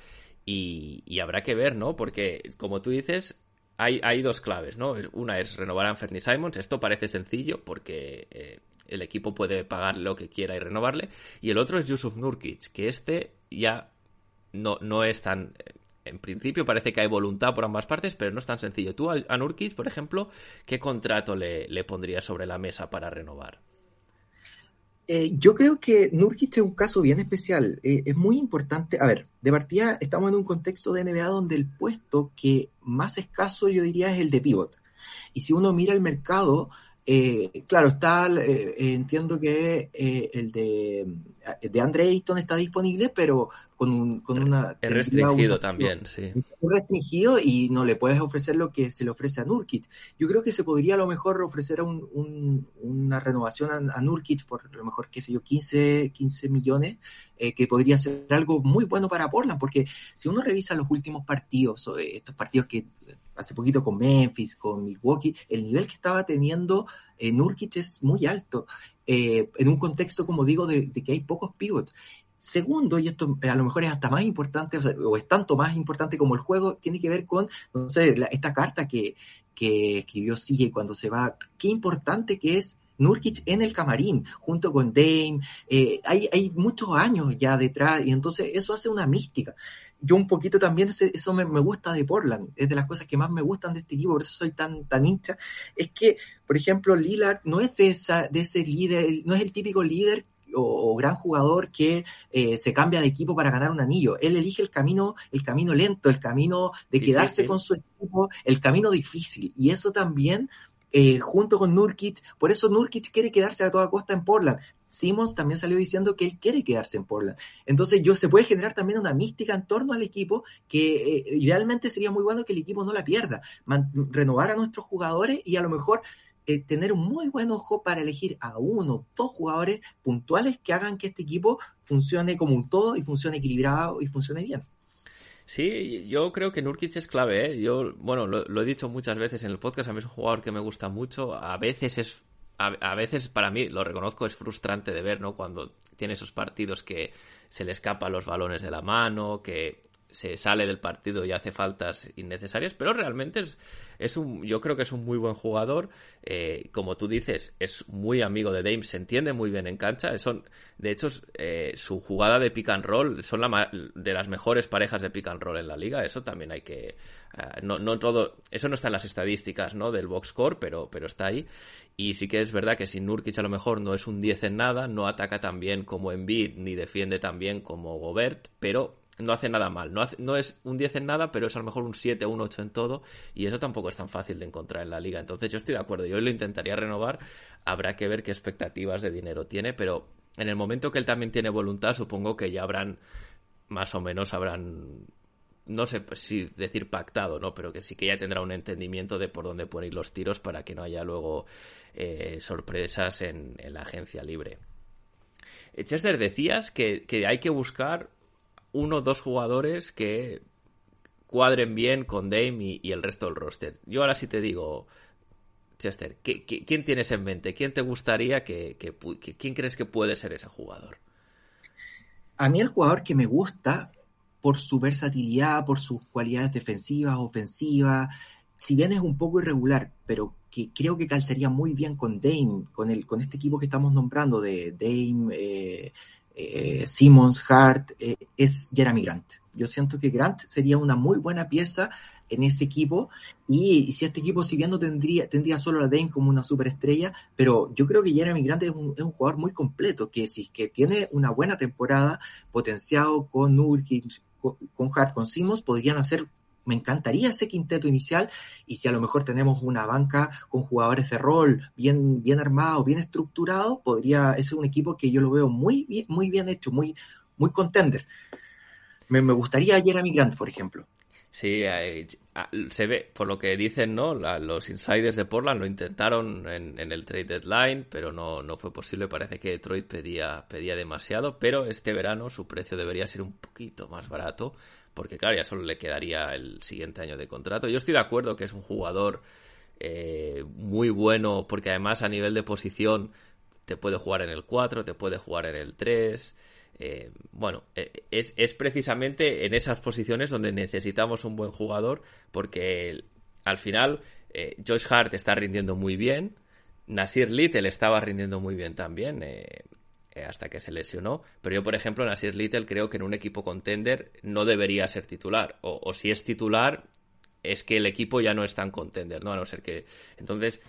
y, y, habrá que ver, ¿no? Porque, como tú dices, hay, dos claves, ¿no? Una es renovar a Anthony Simons. Esto parece sencillo porque... Eh, el equipo puede pagar lo que quiera y renovarle. Y el otro es Yusuf Nurkic, que este ya no, no es tan... En principio parece que hay voluntad por ambas partes, pero no es tan sencillo. Tú a Nurkic, por ejemplo, ¿qué contrato le, le pondrías sobre la mesa para renovar? Eh, yo creo que Nurkic es un caso bien especial. Eh, es muy importante. A ver, de partida estamos en un contexto de NBA donde el puesto que más escaso yo diría es el de pivot. Y si uno mira el mercado, eh, claro, está, eh, entiendo que eh, el de, de Andre Ayton está disponible, pero con, con una... Es restringido también, sí. Es restringido y no le puedes ofrecer lo que se le ofrece a Nurkit. Yo creo que se podría a lo mejor ofrecer un, una renovación a, Nurkit por a lo mejor, qué sé yo, 15, 15 millones, eh, que podría ser algo muy bueno para Portland, porque si uno revisa los últimos partidos, estos partidos que hace poquito con Memphis, con Milwaukee, el nivel que estaba teniendo eh, Nurkic es muy alto, eh, en un contexto, como digo, de, que hay pocos pivots. Segundo, y esto a lo mejor es hasta más importante, o, es tanto más importante como el juego, tiene que ver con, no esta carta que, que escribió CJ cuando se va, qué importante que es Nurkic en el camarín, junto con Dame, eh, hay, hay muchos años ya detrás, y entonces eso hace una mística. Yo un poquito también, eso me, me, gusta de Portland, es de las cosas que más me gustan de este equipo, por eso soy tan, tan hincha, es que, por ejemplo, Lillard no es de, esa, de ese líder, no es el típico líder o, gran jugador que eh, se cambia de equipo para ganar un anillo. Él elige el camino, el camino lento, el camino de quedarse con su equipo, el camino difícil. Y eso también, eh, junto con Nurkic, por eso Nurkic quiere quedarse a toda costa en Portland. Simmons también salió diciendo que él quiere quedarse en Portland. Entonces, yo se puede generar también una mística en torno al equipo que eh, idealmente sería muy bueno que el equipo no la pierda, renovar a nuestros jugadores y a lo mejor eh, tener un muy buen ojo para elegir a uno, dos jugadores puntuales que hagan que este equipo funcione como un todo y funcione equilibrado y funcione bien. Sí, yo creo que Nurkic es clave, ¿eh? Yo, bueno, lo, he dicho muchas veces en el podcast, a mí es un jugador que me gusta mucho, a veces es, a, veces para mí, lo reconozco, es frustrante de ver, ¿no? Cuando tiene esos partidos que se le escapan los balones de la mano, que se sale del partido y hace faltas innecesarias, pero realmente es, es un, yo creo que es un muy buen jugador. Eh, como tú dices, es muy amigo de Dame, se entiende muy bien en cancha. De hecho, eh, su jugada de pick and roll son la, de las mejores parejas de pick and roll en la liga. Eso también hay que, eh, no, no todo, eso no está en las estadísticas, ¿no? Del box score, pero, pero está ahí. Y sí que es verdad que sin Nurkic a lo mejor no es un 10 en nada, no ataca tan bien como Embiid, ni defiende tan bien como Gobert, pero no hace nada mal. No, no es un 10 en nada, pero es a lo mejor un 7 o un 8 en todo. Y eso tampoco es tan fácil de encontrar en la liga. Entonces yo estoy de acuerdo. Yo lo intentaría renovar. Habrá que ver qué expectativas de dinero tiene. Pero en el momento que él también tiene voluntad, supongo que ya habrán, más o menos habrán no sé si decir pactado, ¿no? Pero que sí que ya tendrá un entendimiento de por dónde poner los tiros para que no haya luego eh, sorpresas en, la agencia libre. Chester, decías que, hay que buscar uno o dos jugadores que cuadren bien con Dame y, el resto del roster. Yo ahora sí te digo, Chester, quién tienes en mente? ¿Quién te gustaría que, ¿Quién crees que puede ser ese jugador? A mí el jugador que me gusta por su versatilidad, por sus cualidades defensivas, ofensivas, si bien es un poco irregular, pero que creo que calzaría muy bien con Dame, con, el, con este equipo que estamos nombrando de Dame, eh, eh, Simmons, Hart, eh, es Jeremy Grant. Yo siento que Grant sería una muy buena pieza en ese equipo y, si este equipo si bien no tendría, tendría solo a Dame como una superestrella, pero yo creo que Jeremy Grant es un, jugador muy completo, que si que tiene una buena temporada potenciado con con, con Hart, con Simmons, podrían hacer me encantaría ese quinteto inicial y si a lo mejor tenemos una banca con jugadores de rol bien, bien armados, bien estructurados, podría ser un equipo que yo lo veo muy bien, muy bien hecho, muy, muy contender. Me, me gustaría Jeremy Grant, por ejemplo. Sí, ah, se ve, por lo que dicen, ¿no? los insiders de Portland lo intentaron en, en, el trade deadline, pero no, no fue posible. Parece que Detroit pedía, pedía demasiado, pero este verano su precio debería ser un poquito más barato porque claro, ya solo le quedaría el siguiente año de contrato. Yo estoy de acuerdo que es un jugador eh, muy bueno, porque además a nivel de posición te puede jugar en el 4, te puede jugar en el 3. Eh, bueno, eh, es, es, precisamente en esas posiciones donde necesitamos un buen jugador, porque al final Josh Hart está rindiendo muy bien, Nasir Little estaba rindiendo muy bien también. Eh, hasta que se lesionó. Pero yo, por ejemplo, Nasir Little creo que en un equipo contender no debería ser titular. O, si es titular, es que el equipo ya no es tan contender, ¿no? A no ser que. Entonces,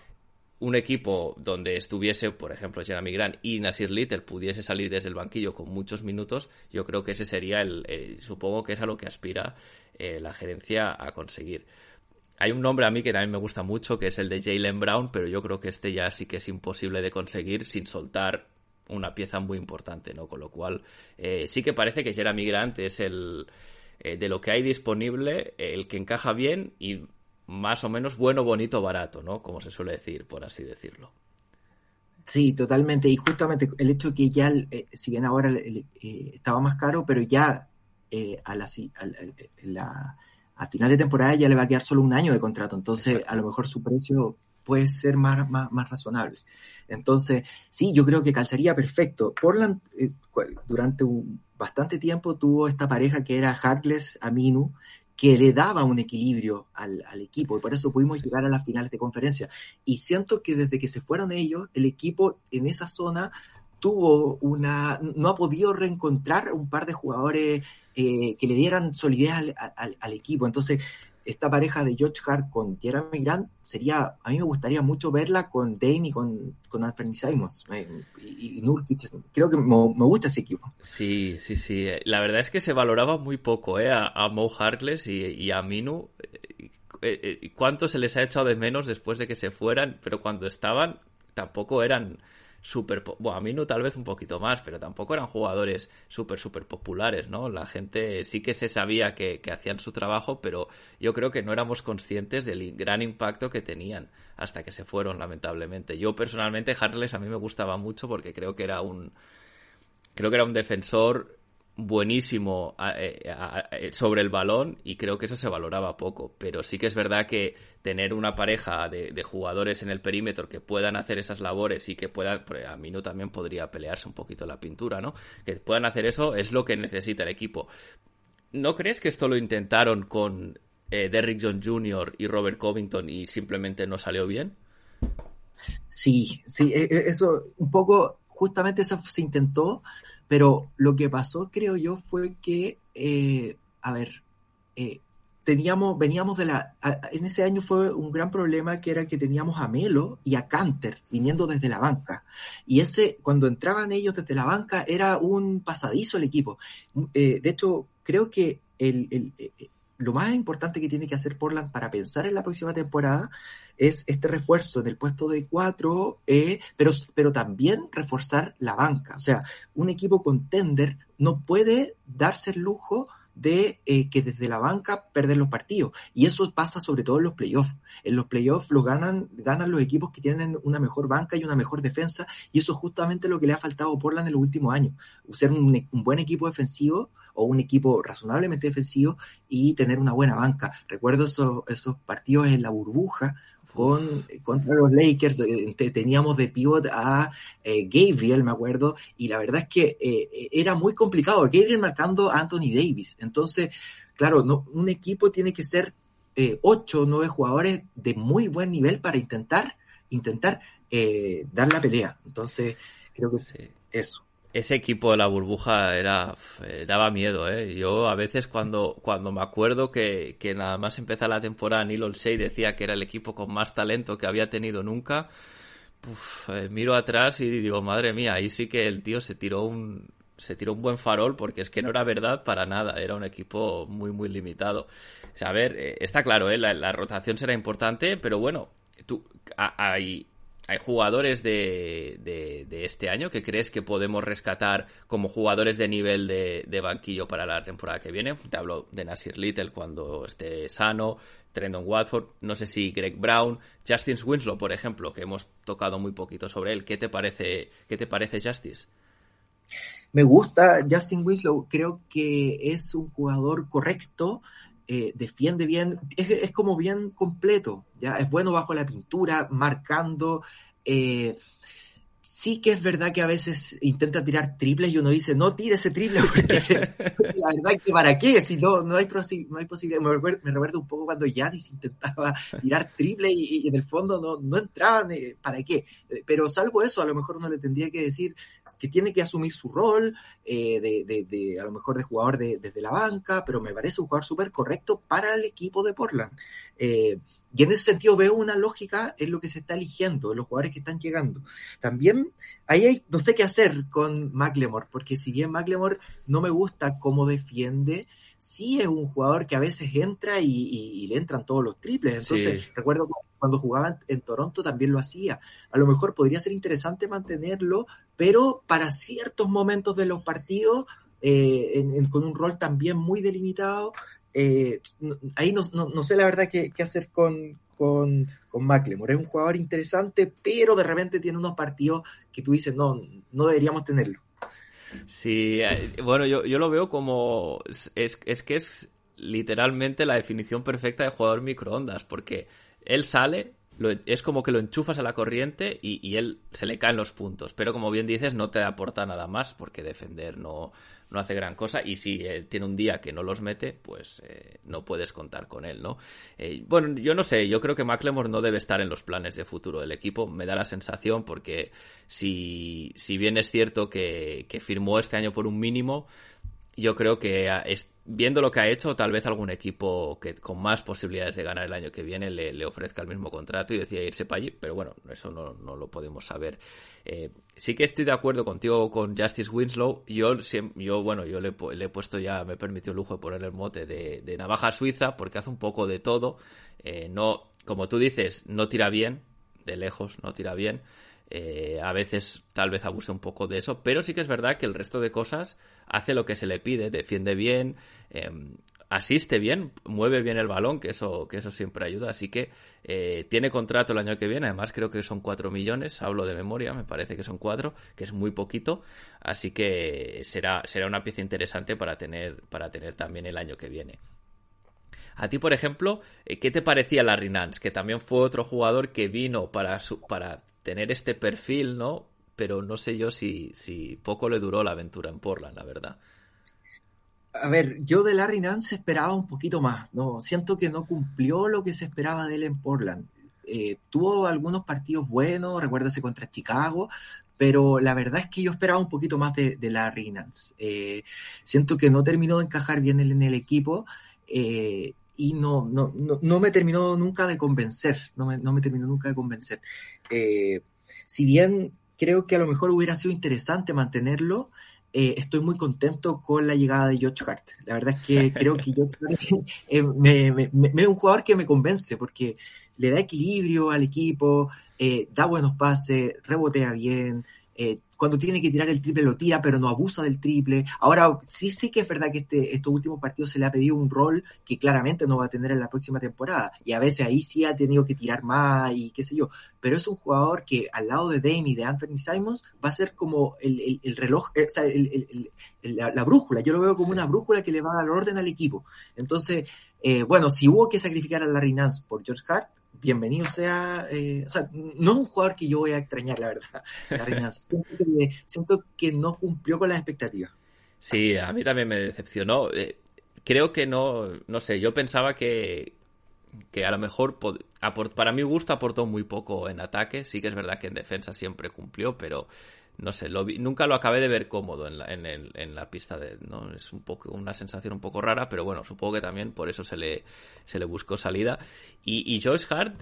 un equipo donde estuviese, por ejemplo, Jeremy Grant y Nasir Little pudiese salir desde el banquillo con muchos minutos, yo creo que ese sería el. supongo que es a lo que aspira eh, la gerencia a conseguir. Hay un nombre a mí que también me gusta mucho, que es el de Jalen Brown, pero yo creo que este ya sí que es imposible de conseguir sin soltar una pieza muy importante, ¿no? Con lo cual, eh, sí que parece que Jeremy Grant es el, eh, de lo que hay disponible, el que encaja bien y más o menos bueno, bonito, barato, ¿no? Como se suele decir, por así decirlo. Sí, totalmente. Y justamente el hecho de que ya, eh, si bien ahora eh, estaba más caro, pero ya eh, a, la, a, a, final de temporada ya le va a quedar solo un año de contrato. Entonces, a lo mejor su precio puede ser más, más, más, razonable. Entonces, sí, yo creo que calzaría perfecto. Portland durante un, bastante tiempo tuvo esta pareja que era Harkless Aminu, que le daba un equilibrio al, al, equipo y por eso pudimos llegar a las finales de conferencia. Y siento que desde que se fueron ellos, el equipo en esa zona tuvo una, no ha podido reencontrar un par de jugadores eh, que le dieran solidez al, al, al, equipo. Entonces, esta pareja de George Hart con Jeremy Grant sería, a mí me gustaría mucho verla con Dame y con, con Anthony Simons y, y Nurkic. Creo que me, me, gusta ese equipo. Sí, sí, sí. La verdad es que se valoraba muy poco ¿eh? a, Mo Harkless y, y, a Minu. ¿Cuánto se les ha echado de menos después de que se fueran? Pero cuando estaban, tampoco eran súper... Bueno, a mí no tal vez un poquito más, pero tampoco eran jugadores súper, súper populares, ¿no? La gente sí que se sabía que, que, hacían su trabajo, pero yo creo que no éramos conscientes del gran impacto que tenían hasta que se fueron, lamentablemente. Yo personalmente, Harles a mí me gustaba mucho porque creo que era un... Creo que era un defensor buenísimo sobre el balón y creo que eso se valoraba poco. Pero sí que es verdad que tener una pareja de, jugadores en el perímetro que puedan hacer esas labores y que puedan, a Minu también podría pelearse un poquito la pintura, ¿no? Que puedan hacer eso es lo que necesita el equipo. ¿No crees que esto lo intentaron con eh, Derrick John Jr. y Robert Covington y simplemente no salió bien? Sí, sí, eso un poco, justamente eso se intentó, pero lo que pasó, creo yo, fue que, eh, a ver, eh, teníamos, veníamos de la, en ese año fue un gran problema que era que teníamos a Melo y a Canter viniendo desde la banca. Y ese, cuando entraban ellos desde la banca, era un pasadizo el equipo. Eh, de hecho, creo que el, lo más importante que tiene que hacer Portland para pensar en la próxima temporada es este refuerzo en el puesto de cuatro, eh, pero, pero también reforzar la banca. O sea, un equipo contender no puede darse el lujo de eh, que desde la banca perder los partidos. Y eso pasa sobre todo en los playoffs. En los playoffs lo ganan, ganan los equipos que tienen una mejor banca y una mejor defensa. Y eso es justamente lo que le ha faltado a Portland en los últimos años. Ser un, un buen equipo defensivo o un equipo razonablemente defensivo y tener una buena banca. Recuerdo esos partidos en la burbuja con, contra los Lakers, eh, teníamos de pivot a eh, Gabriel, me acuerdo, y la verdad es que eh, era muy complicado, Gabriel marcando a Anthony Davis. Entonces, claro, no, un equipo tiene que ser eh, ocho o nueve jugadores de muy buen nivel para intentar, intentar dar la pelea. Entonces, creo que sí. eso ese equipo de la burbuja era eh, daba miedo, ¿eh? Yo a veces cuando, cuando me acuerdo que, que nada más empezar la temporada, Neil Olsey decía que era el equipo con más talento que había tenido nunca, uf, eh, miro atrás y digo, madre mía, ahí sí que el tío se tiró un se tiró un buen farol porque es que no era verdad para nada, era un equipo muy muy limitado. O sea, a ver, eh, está claro, ¿eh? la, la rotación será importante, pero bueno, tú, hay, hay jugadores de, este año que crees que podemos rescatar como jugadores de nivel de, de, banquillo para la temporada que viene. Te hablo de Nasir Little cuando esté sano, Trendon Watford, no sé si Greg Brown, Justin Winslow, por ejemplo, que hemos tocado muy poquito sobre él. ¿Qué te parece, qué te parece Justice? Me gusta Justin Winslow, creo que es un jugador correcto, eh, defiende bien, es, es, como bien completo, ya es bueno bajo la pintura, marcando. Eh, sí que es verdad que a veces intenta tirar triples y uno dice, no tire ese triple, la verdad que para qué, si no, no hay, no hay posibilidad. Me recuerdo, un poco cuando Yanis intentaba tirar triple y, y, en el fondo no, no entraban, eh, ¿para qué? Pero salvo eso, a lo mejor uno le tendría que decir, que tiene que asumir su rol eh, de, de, de, a lo mejor de jugador de, desde la banca, pero me parece un jugador súper correcto para el equipo de Portland. Eh, y en ese sentido veo una lógica en lo que se está eligiendo, en los jugadores que están llegando. También ahí hay, no sé qué hacer con McLemore, porque si bien McLemore no me gusta cómo defiende, sí es un jugador que a veces entra y, le entran todos los triples. Entonces, recuerdo cuando jugaba en Toronto también lo hacía. A lo mejor podría ser interesante mantenerlo, pero para ciertos momentos de los partidos, eh, con un rol también muy delimitado, eh, ahí no, no, sé la verdad qué, hacer con, con, con McLemore. Es un jugador interesante, pero de repente tiene unos partidos que tú dices, no, no deberíamos tenerlo. Sí, eh, bueno, yo, yo lo veo como. Es, es que es literalmente la definición perfecta de jugador microondas, porque él sale, es como que lo enchufas a la corriente y, él se le caen los puntos. Pero como bien dices, no te aporta nada más porque defender no, no hace gran cosa y si eh, tiene un día que no los mete, pues eh, no puedes contar con él, ¿no? Eh, bueno, yo no sé, yo creo que McLemore no debe estar en los planes de futuro del equipo, me da la sensación porque si, si bien es cierto que firmó este año por un mínimo, yo creo que viendo lo que ha hecho, tal vez algún equipo que con más posibilidades de ganar el año que viene le, ofrezca el mismo contrato y decida irse para allí, pero bueno, eso no, lo podemos saber. Eh, sí que estoy de acuerdo contigo con Justice Winslow. Yo, yo bueno, yo le, he puesto ya, me permitió el lujo de poner el mote de, navaja suiza porque hace un poco de todo. Eh, no, como tú dices, no tira bien, de lejos no tira bien. Eh, a veces tal vez abuse un poco de eso, pero sí que es verdad que el resto de cosas hace lo que se le pide, defiende bien, em, asiste bien, mueve bien el balón, que eso, que eso siempre ayuda. Así que eh, tiene contrato el año que viene, además creo que son 4 millones, hablo de memoria, me parece que son 4, que es muy poquito. Así que será, será una pieza interesante para tener, para tener también el año que viene. A ti, por ejemplo, eh, ¿qué te parecía Larry Nance? Que también fue otro jugador que vino para, para tener este perfil, ¿no? Pero no sé yo si, si poco le duró la aventura en Portland, la verdad. A ver, yo de Larry Nance esperaba un poquito más, ¿no? Siento que no cumplió lo que se esperaba de él en Portland. Eh, tuvo algunos partidos buenos, recuerdo ese contra Chicago, pero la verdad es que yo esperaba un poquito más de, Larry Nance. Eh, siento que no terminó de encajar bien en el equipo eh, y no, no, no, me terminó nunca de convencer, no me, no me terminó nunca de convencer. si bien creo que a lo mejor hubiera sido interesante mantenerlo, eh, estoy muy contento con la llegada de George Hart. La verdad es que creo que George Hart es un jugador que me convence porque le da equilibrio al equipo, eh, da buenos pases, rebotea bien, eh, cuando tiene que tirar el triple lo tira, pero no abusa del triple. Ahora, sí, sí que es verdad que este, estos últimos partidos se le ha pedido un rol que claramente no va a tener en la próxima temporada. Y a veces ahí sí ha tenido que tirar más y qué sé yo. Pero es un jugador que al lado de Dame y de Anthony Simons va a ser como el, reloj, eh, o sea, la, brújula. Yo lo veo como una brújula que le va a dar orden al equipo. Entonces, eh, bueno, si hubo que sacrificar a Larry Nance por George Hart, bienvenido sea, eh, o sea, no es un jugador que yo voy a extrañar, la verdad, siento, que, siento que no cumplió con las expectativas. Sí, a mí también me decepcionó. Eh, creo que no, no sé, yo pensaba que, que a lo mejor para mi gusto aportó muy poco en ataque. Sí que es verdad que en defensa siempre cumplió, pero no sé, lo nunca lo acabé de ver cómodo en la, en, en la pista de, ¿no? Es un poco, una sensación un poco rara, pero bueno, supongo que también por eso se le, se le buscó salida. Y, y Josh Hart,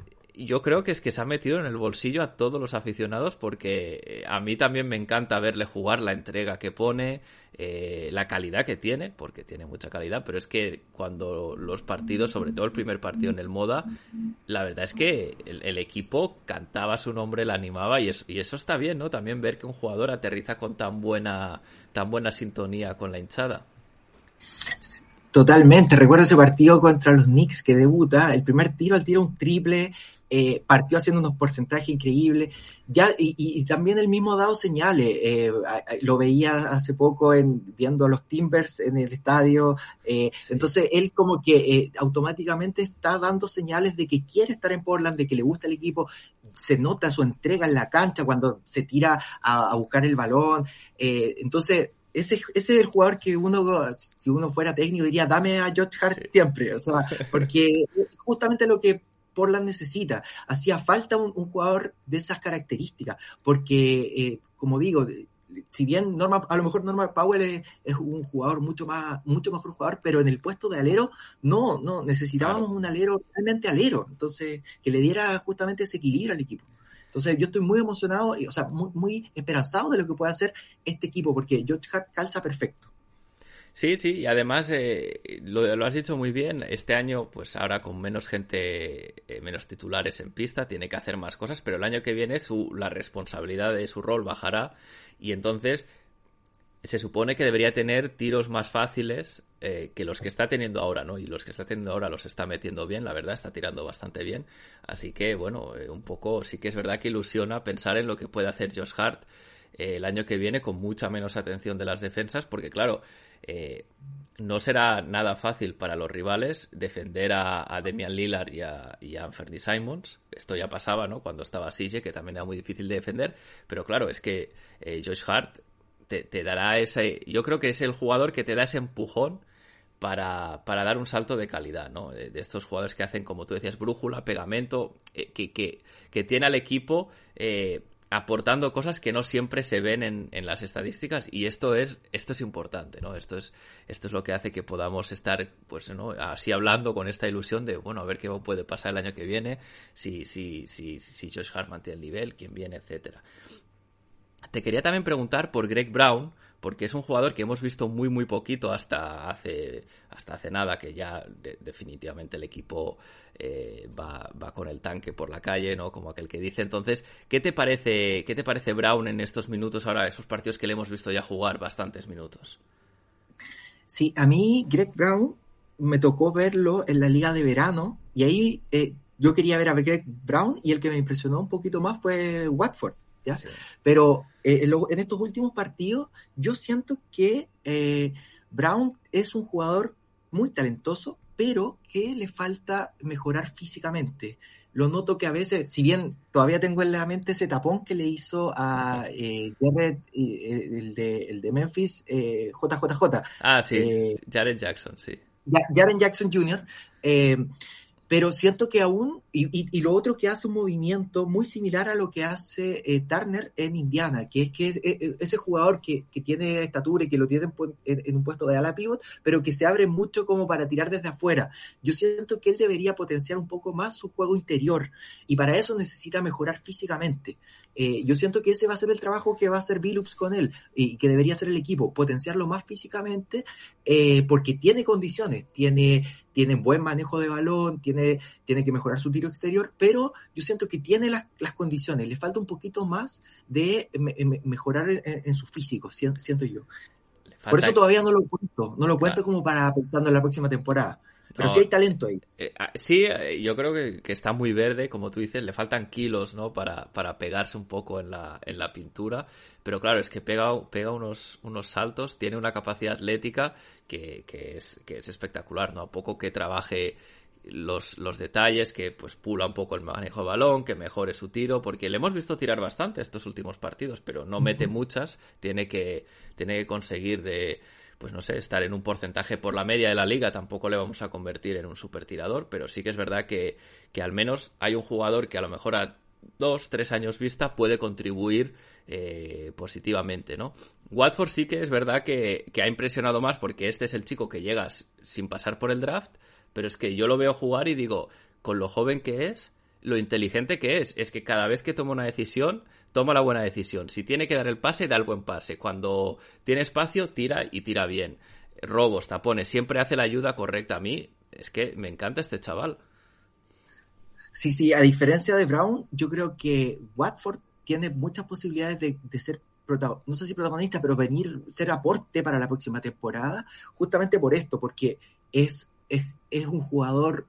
yo creo que es que se ha metido en el bolsillo a todos los aficionados porque eh, a mí también me encanta verle jugar la entrega que pone, eh, la calidad que tiene, porque tiene mucha calidad, pero es que cuando los partidos, sobre todo el primer partido en el Moda, la verdad es que el, equipo cantaba su nombre, la animaba y eso, y eso está bien, ¿no? También ver que un jugador aterriza con tan buena, tan buena sintonía con la hinchada. Totalmente, recuerdo ese partido contra los Knicks que debuta, el primer tiro, al tiro un triple, eh, partió haciendo unos porcentajes increíbles. Ya, y, también el mismo dado señales. Eh, lo veía hace poco en, viendo a los Timbers en el estadio. Eh, entonces, él como que automáticamente está dando señales de que quiere estar en Portland, de que le gusta el equipo. Se nota su entrega en la cancha cuando se tira a, buscar el balón. entonces, ese, ese, es el jugador que uno, si uno fuera técnico, diría, dame a George Hart siempre. O sea, porque es justamente lo que Portland necesita. Hacía falta un, jugador de esas características, porque, eh, como digo, si bien Norma, a lo mejor Norman Powell es, un jugador mucho más, mucho mejor jugador, pero en el puesto de alero, no, no, necesitábamos un alero realmente alero, entonces, que le diera justamente ese equilibrio al equipo. Entonces yo estoy muy emocionado, y, o sea, muy, muy esperanzado de lo que puede hacer este equipo, porque George Hart calza perfecto. Sí, sí, y además eh, lo, has dicho muy bien, este año, pues ahora con menos gente, eh, menos titulares en pista, tiene que hacer más cosas, pero el año que viene su, la responsabilidad de su rol bajará y entonces se supone que debería tener tiros más fáciles eh, que los que está teniendo ahora, ¿no? Y los que está teniendo ahora los está metiendo bien, la verdad, está tirando bastante bien. Así que, bueno, eh, un poco sí que es verdad que ilusiona pensar en lo que puede hacer Josh Hart el año que viene con mucha menos atención de las defensas, porque claro, no será nada fácil para los rivales defender a, Demian Lillard y a, y Anthony Simons. Esto ya pasaba, ¿no? Cuando estaba Sige, que también era muy difícil de defender. Pero claro, es que Josh Hart te, dará ese. Yo creo que es el jugador que te da ese empujón para, para dar un salto de calidad, ¿no? De, estos jugadores que hacen, como tú decías, brújula, pegamento, eh, que, que, que, tiene al equipo eh, aportando cosas que no siempre se ven en, en, las estadísticas y esto es esto es importante no esto es esto es lo que hace que podamos estar pues no así hablando con esta ilusión de bueno a ver qué puede pasar el año que viene si si si si Josh Hart mantiene el nivel quién viene etcétera. Te quería también preguntar por Greg Brown, porque es un jugador que hemos visto muy muy poquito hasta hace hasta hace nada que ya definitivamente el equipo eh, va, va, con el tanque por la calle no como aquel que dice. Entonces qué te parece qué te parece Brown en estos minutos ahora esos partidos que le hemos visto ya jugar bastantes minutos sí a mí Greg Brown me tocó verlo en la liga de verano y ahí eh, yo quería ver a Greg Brown y el que me impresionó un poquito más fue Watford ¿ya? Pero eh, en, estos últimos partidos yo siento que eh, Brown es un jugador muy talentoso, pero que le falta mejorar físicamente. Lo noto que a veces, si bien todavía tengo en la mente ese tapón que le hizo a eh, Jared, el, de, el, de, Memphis, JJJ. Ah, sí, Jared Jackson, sí. Jared Jackson Jr., pero siento que aún, y, y, lo otro que hace un movimiento muy similar a lo que hace eh, Turner en Indiana, que es que eh, eh, ese jugador que, que, tiene estatura y que lo tiene en, en, un puesto de ala pivot, pero que se abre mucho como para tirar desde afuera. Yo siento que él debería potenciar un poco más su juego interior y para eso necesita mejorar físicamente. Yo siento que ese va a ser el trabajo que va a hacer Billups con él y que debería hacer el equipo, potenciarlo más físicamente porque tiene condiciones, tiene, tiene buen manejo de balón, tiene, tiene que mejorar su tiro exterior, pero yo siento que tiene las, las condiciones, le falta un poquito más de mejorar en, su físico, siento yo. Por eso todavía no lo cuento, no lo cuento como para pensando en la próxima temporada. Pero sí hay talento ahí. Eh, ah, sí, eh, yo creo que, que, está muy verde, como tú dices, le faltan kilos, ¿no? Para, para pegarse un poco en la, en la pintura. Pero claro, es que pega, pega unos, unos saltos, tiene una capacidad atlética que, que, es, que es espectacular, ¿no? A poco que trabaje los, los detalles, que pues pula un poco el manejo de balón, que mejore su tiro, porque le hemos visto tirar bastante estos últimos partidos, pero no mete muchas, tiene que, tiene que conseguir... Eh, pues no sé, estar en un porcentaje por la media de la liga, tampoco le vamos a convertir en un super tirador, pero sí que es verdad que, que al menos hay un jugador que a lo mejor a dos, tres años vista puede contribuir eh, positivamente, ¿no? Watford sí que es verdad que, que, ha impresionado más porque este es el chico que llega sin pasar por el draft, pero es que yo lo veo jugar y digo, con lo joven que es, lo inteligente que es, es que cada vez que toma una decisión toma la buena decisión. Si tiene que dar el pase, da el buen pase. Cuando tiene espacio, tira y tira bien. Robos, tapones, siempre hace la ayuda correcta. A mí es que me encanta este chaval. Sí, sí, a diferencia de Brown, yo creo que Watford tiene muchas posibilidades de, ser no sé si protagonista, pero venir, ser aporte para la próxima temporada, justamente por esto, porque es, es, es un jugador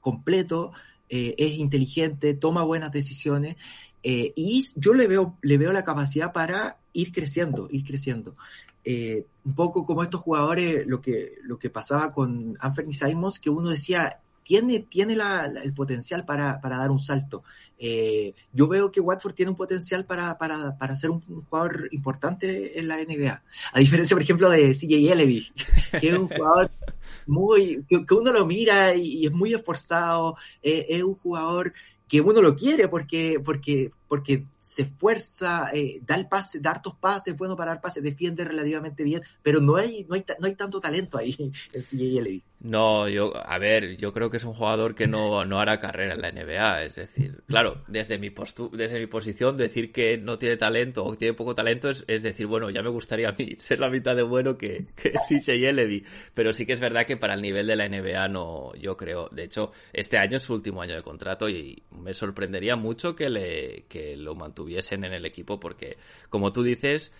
completo, eh, es inteligente, toma buenas decisiones eh, y yo le veo, le veo la capacidad para ir creciendo, ir creciendo. Eh, un poco como estos jugadores, lo que, lo que pasaba con Anthony Simons, que uno decía, tiene, tiene la, el potencial para, para, dar un salto. Eh, yo veo que Watford tiene un potencial para, para, para ser un, jugador importante en la NBA. A diferencia, por ejemplo, de CJ Elevi, que es un jugador muy, que, uno lo mira y, es muy esforzado, es un jugador que uno lo quiere porque, porque porque se esfuerza, eh, da el pase, da hartos pases, bueno para dar pases, defiende relativamente bien, pero no hay, no hay, no hay tanto talento ahí en CJ No, yo, a ver, yo creo que es un jugador que no, no hará carrera en la NBA, es decir, claro, desde mi postu desde mi posición, decir que no tiene talento o tiene poco talento es, es, decir, bueno, ya me gustaría a mí ser la mitad de bueno que, que CJ Levy, pero sí que es verdad que para el nivel de la NBA no, yo creo, de hecho, este año es su último año de contrato y me sorprendería mucho que le, que lo mantuviesen en el equipo porque, como tú dices,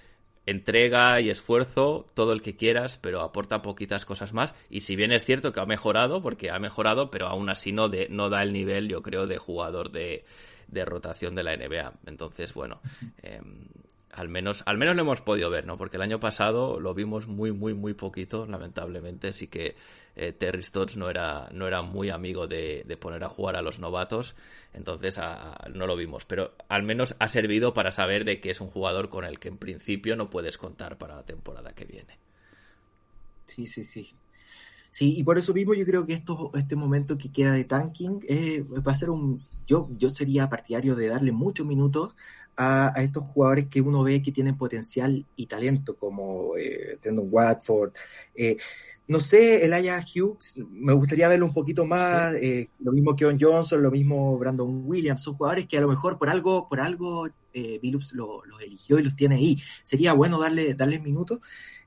entrega y esfuerzo, todo el que quieras, pero aporta poquitas cosas más. Y si bien es cierto que ha mejorado, porque ha mejorado, pero aún así no, de, no da el nivel, yo creo, de jugador de, de rotación de la NBA. Entonces, bueno, al menos, al menos lo hemos podido ver, ¿no? Porque el año pasado lo vimos muy, muy, muy poquito, lamentablemente. Así que eh, Terry Stotts no era, no era muy amigo de, de poner a jugar a los novatos, entonces no lo vimos. Pero al menos ha servido para saber de que es un jugador con el que en principio no puedes contar para la temporada que viene. Sí, sí, sí. Sí, y por eso mismo yo creo que esto, este momento que queda de tanking eh, va a ser un... Yo, yo sería partidario de darle muchos minutos a, estos jugadores que uno ve que tienen potencial y talento, como eh, Tendon Watford. Eh, no sé, Elijah Hughes, me gustaría verlo un poquito más, eh, lo mismo que John Johnson, lo mismo Brandon Williams, son jugadores que a lo mejor por algo, por algo eh, Billups los eligió y los tiene ahí. Sería bueno darle, darles minutos,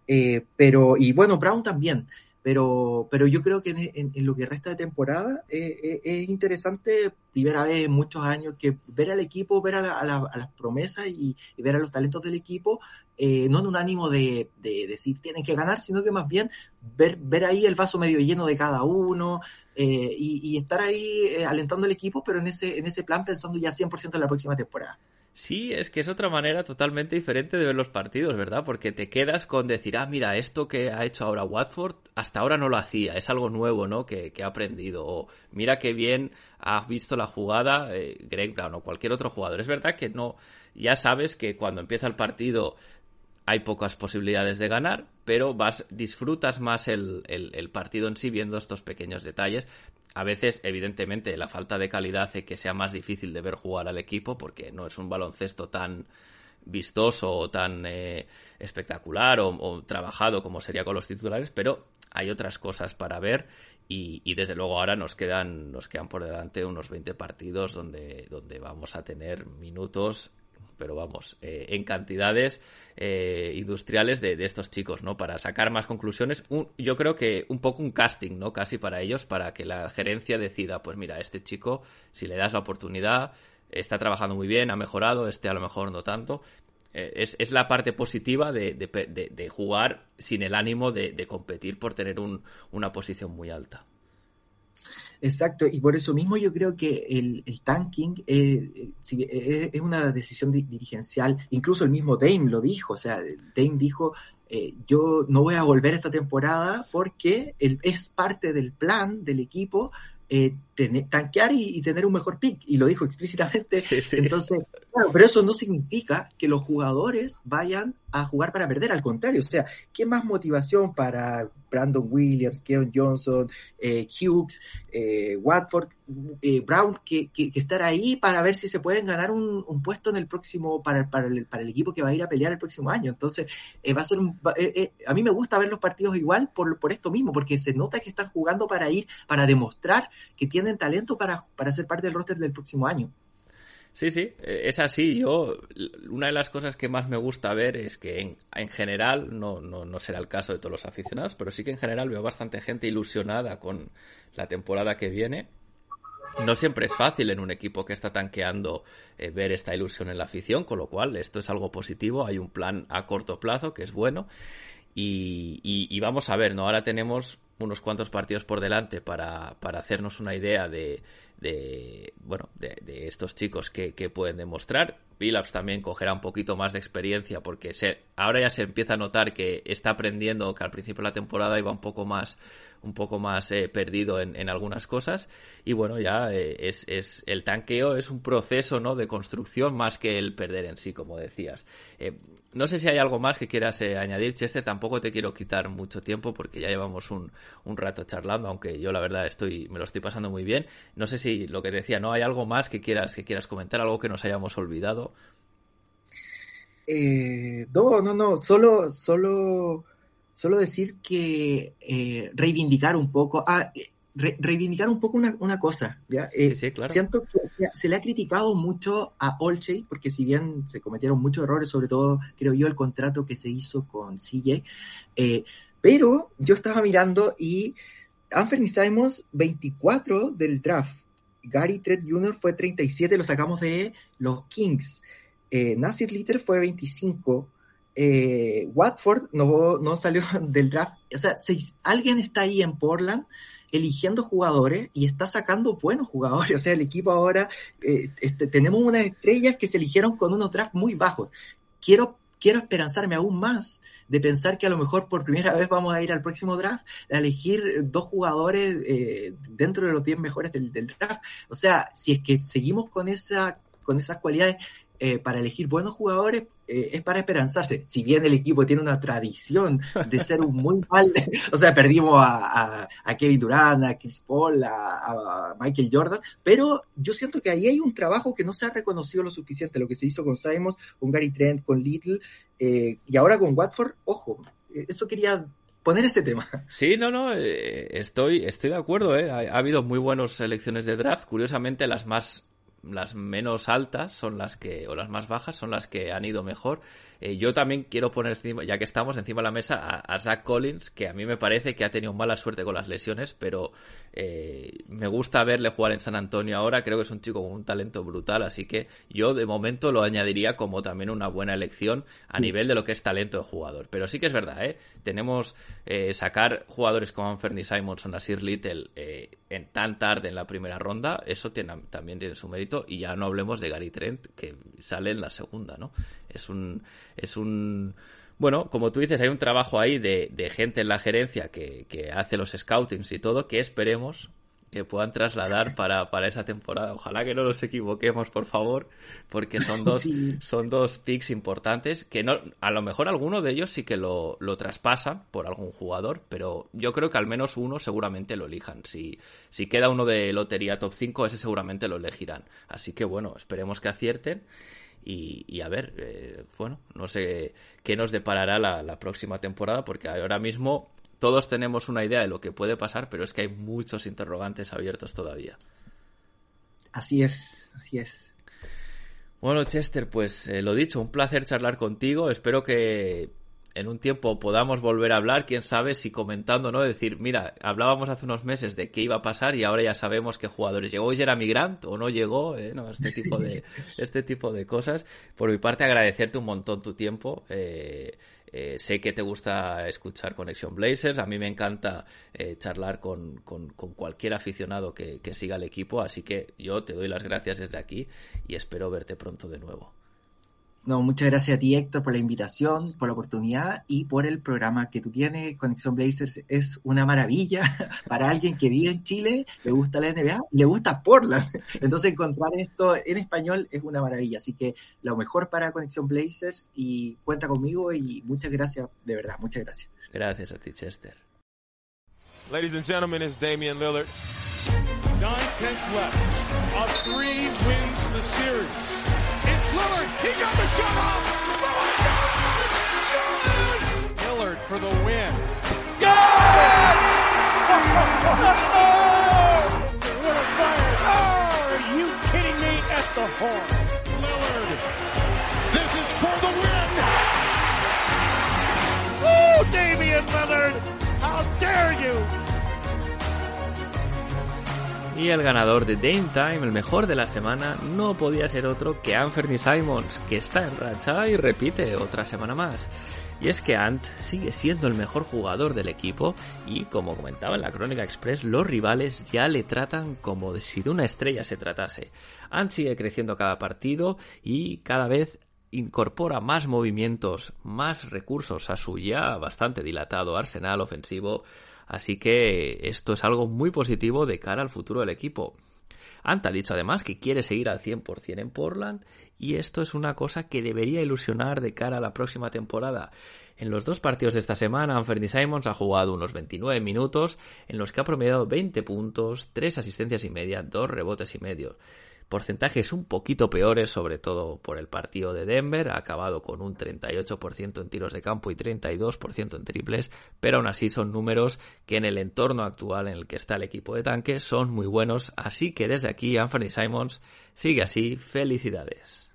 eh, pero, y bueno, Brown también, pero, pero yo creo que en, lo que resta de temporada eh, eh, es interesante, primera vez en muchos años, que ver al equipo, ver a, las promesas y, ver a los talentos del equipo, eh, no en un ánimo de, decir tienen que ganar, sino que más bien ver, ver ahí el vaso medio lleno de cada uno y, y, estar ahí alentando al equipo, pero en ese, en ese plan pensando ya 100% en la próxima temporada. Sí, es que es otra manera totalmente diferente de ver los partidos, ¿verdad? Porque te quedas con decir, ah, mira, esto que ha hecho ahora Watford, hasta ahora no lo hacía, es algo nuevo, ¿no? Que, que ha aprendido. O mira qué bien ha visto la jugada eh, Greg Brown o cualquier otro jugador. Es verdad que no, ya sabes que cuando empieza el partido hay pocas posibilidades de ganar, pero vas, disfrutas más el, el, partido en sí viendo estos pequeños detalles. A veces, evidentemente, la falta de calidad hace que sea más difícil de ver jugar al equipo porque no es un baloncesto tan vistoso o tan eh, espectacular o, trabajado como sería con los titulares, pero hay otras cosas para ver y, y, desde luego ahora nos quedan, nos quedan por delante unos 20 partidos donde, donde vamos a tener minutos pero vamos, eh, en cantidades eh, industriales de, estos chicos, ¿no? Para sacar más conclusiones. yo creo que un poco un casting, ¿no? Casi para ellos, para que la gerencia decida, pues mira, este chico, si le das la oportunidad, está trabajando muy bien, ha mejorado, este a lo mejor no tanto. Eh, es, es, la parte positiva de, de, jugar sin el ánimo de, competir por tener un, una posición muy alta. Exacto, y por eso mismo yo creo que el, tanking eh, eh, es una decisión dirigencial, incluso el mismo Dame lo dijo, o sea, Dame dijo, eh, yo no voy a volver esta temporada porque es parte del plan del equipo tanquear y, tener un mejor pick, y lo dijo explícitamente. Entonces, claro, pero eso no significa que los jugadores vayan a jugar para perder, al contrario, o sea, ¿qué más motivación para Brandon Williams, Keon Johnson, eh, Hughes, eh, Watford, eh, Brown, que, estar ahí para ver si se pueden ganar un, puesto en el próximo, para, para, el, para el equipo que va a ir a pelear el próximo año? Entonces, va a ser un, a mí me gusta ver los partidos igual por, por esto mismo, porque se nota que están jugando para ir, para demostrar que tienen talento para, para ser parte del roster del próximo año. Sí, sí, es así. Yo, una de las cosas que más me gusta ver es que en, en general, no, no, no, será el caso de todos los aficionados, pero sí que en general veo bastante gente ilusionada con la temporada que viene. No siempre es fácil en un equipo que está tanqueando eh, ver esta ilusión en la afición, con lo cual esto es algo positivo. Hay un plan a corto plazo que es bueno. Y, y, vamos a ver, ¿no? Ahora tenemos unos cuantos partidos por delante para, para hacernos una idea de, de bueno de, estos chicos que, que, pueden demostrar. Billups también cogerá un poquito más de experiencia porque se, ahora ya se empieza a notar que está aprendiendo que al principio de la temporada iba un poco más un poco más eh, perdido en, en, algunas cosas. Y bueno ya eh, es, es, el tanqueo es un proceso no de construcción más que el perder en sí como decías. Eh, no sé si hay algo más que quieras eh, añadir, Chester. Tampoco te quiero quitar mucho tiempo porque ya llevamos un, rato charlando, aunque yo la verdad estoy, me lo estoy pasando muy bien. No sé si lo que decía, ¿no? ¿Hay algo más que quieras, que quieras comentar? ¿Algo que nos hayamos olvidado? Eh, no, no, no. Solo, solo, solo decir que eh, reivindicar un poco. Ah, re reivindicar un poco una, una cosa. ¿ya? Sí, eh, sí, claro. Siento que se, se, le ha criticado mucho a Olshay, porque si bien se cometieron muchos errores, sobre todo, creo yo, el contrato que se hizo con CJ, eh, pero yo estaba mirando y Anthony Simons, 24 del draft. Gary Trent Jr. fue 37, lo sacamos de los Kings. Eh, Nasir Litter fue 25. Eh, Watford no, no salió del draft. O sea, si alguien está ahí en Portland eligiendo jugadores y está sacando buenos jugadores. O sea, el equipo ahora, eh, este, tenemos unas estrellas que se eligieron con unos drafts muy bajos. Quiero, quiero esperanzarme aún más de pensar que a lo mejor por primera vez vamos a ir al próximo draft a elegir dos jugadores eh, dentro de los 10 mejores del, draft. O sea, si es que seguimos con esa con esas cualidades, eh, para elegir buenos jugadores eh, es para esperanzarse. Si bien el equipo tiene una tradición de ser un muy mal, o sea, perdimos a, Kevin Durant, a Chris Paul, a, Michael Jordan, pero yo siento que ahí hay un trabajo que no se ha reconocido lo suficiente, lo que se hizo con Simons, con Gary Trent, con Little, eh, y ahora con Watford, ojo, eso quería poner este tema. Sí, no, no, eh, estoy, estoy de acuerdo, eh. ha, ha, habido muy buenas selecciones de draft, curiosamente las más las menos altas son las que, o las más bajas son las que han ido mejor. Eh, yo también quiero poner, ya que estamos encima de la mesa, a, a, Zach Collins, que a mí me parece que ha tenido mala suerte con las lesiones, pero eh, me gusta verle jugar en San Antonio ahora. Creo que es un chico con un talento brutal, así que yo de momento lo añadiría como también una buena elección a nivel de lo que es talento de jugador. Pero sí que es verdad, ¿eh? Tenemos eh, sacar jugadores como Anthony Simons o Nasir Little en tan tarde en la primera ronda, eso tiene, también tiene su mérito. Y ya no hablemos de Gary Trent, que sale en la segunda, ¿no? Es un, es un, bueno, como tú dices, hay un trabajo ahí de, de gente en la gerencia que, que, hace los scoutings y todo, que esperemos que puedan trasladar para, para esa temporada. Ojalá que no nos equivoquemos, por favor, porque son dos, sí. son dos picks importantes que no, a lo mejor alguno de ellos sí que lo, lo traspasan por algún jugador, pero yo creo que al menos uno seguramente lo elijan. Si, si queda uno de lotería top 5, ese seguramente lo elegirán. Así que bueno, esperemos que acierten. Y, y, a ver, eh, bueno, no sé qué nos deparará la, la, próxima temporada, porque ahora mismo todos tenemos una idea de lo que puede pasar, pero es que hay muchos interrogantes abiertos todavía. Así es, así es. Bueno, Chester, pues eh, lo dicho, un placer charlar contigo. Espero que en un tiempo podamos volver a hablar, quién sabe si comentando, ¿no? Decir, mira, hablábamos hace unos meses de qué iba a pasar y ahora ya sabemos qué jugadores llegó Jeremy Grant o no llegó, ¿eh? ¿no? Este tipo de, este tipo de cosas. Por mi parte, agradecerte un montón tu tiempo. Eh, eh, sé que te gusta escuchar Conexión Blazers, a mí me encanta eh, charlar con, con, con, cualquier aficionado que, que siga el equipo, así que yo te doy las gracias desde aquí y espero verte pronto de nuevo. No, muchas gracias a ti, Héctor, por la invitación, por la oportunidad y por el programa que tú tienes. Conexión Blazers es una maravilla para alguien que vive en Chile, le gusta la NBA, le gusta Portland. Entonces, encontrar esto en español es una maravilla. Así que lo mejor para Conexión Blazers y cuenta conmigo y muchas gracias, de verdad, muchas gracias. Gracias a ti, Chester. Ladies and gentlemen, it's Damian Lillard. Nine tenths left. A three wins the series. It's Lillard. He got the shot off. Lillard. Lillard for the win. Yes! Lillard fires. Oh, are you kidding me? At the horn. Lillard. This is for the win. Oh, Damian Lillard. How dare you? Y el ganador de Dame Time, el mejor de la semana, no podía ser otro que Anthony Simons, que está en racha y repite otra semana más. Y es que Ant sigue siendo el mejor jugador del equipo y, como comentaba en la Crónica Express, los rivales ya le tratan como si de una estrella se tratase. Ant sigue creciendo cada partido y cada vez incorpora más movimientos, más recursos a su ya bastante dilatado arsenal ofensivo Así que esto es algo muy positivo de cara al futuro del equipo. Ant ha dicho además que quiere seguir al 100% en Portland y esto es una cosa que debería ilusionar de cara a la próxima temporada. En los dos partidos de esta semana, Anthony Simons ha jugado unos 29 minutos en los que ha promediado 20 puntos, 3 asistencias y media, 2 rebotes y medio porcentajes un poquito peores, sobre todo por el partido de Denver, ha acabado con un 38% en tiros de campo y 32% en triples, pero aún así son números que en el entorno actual en el que está el equipo de tanque son muy buenos, así que desde aquí Anthony Simons sigue así, felicidades.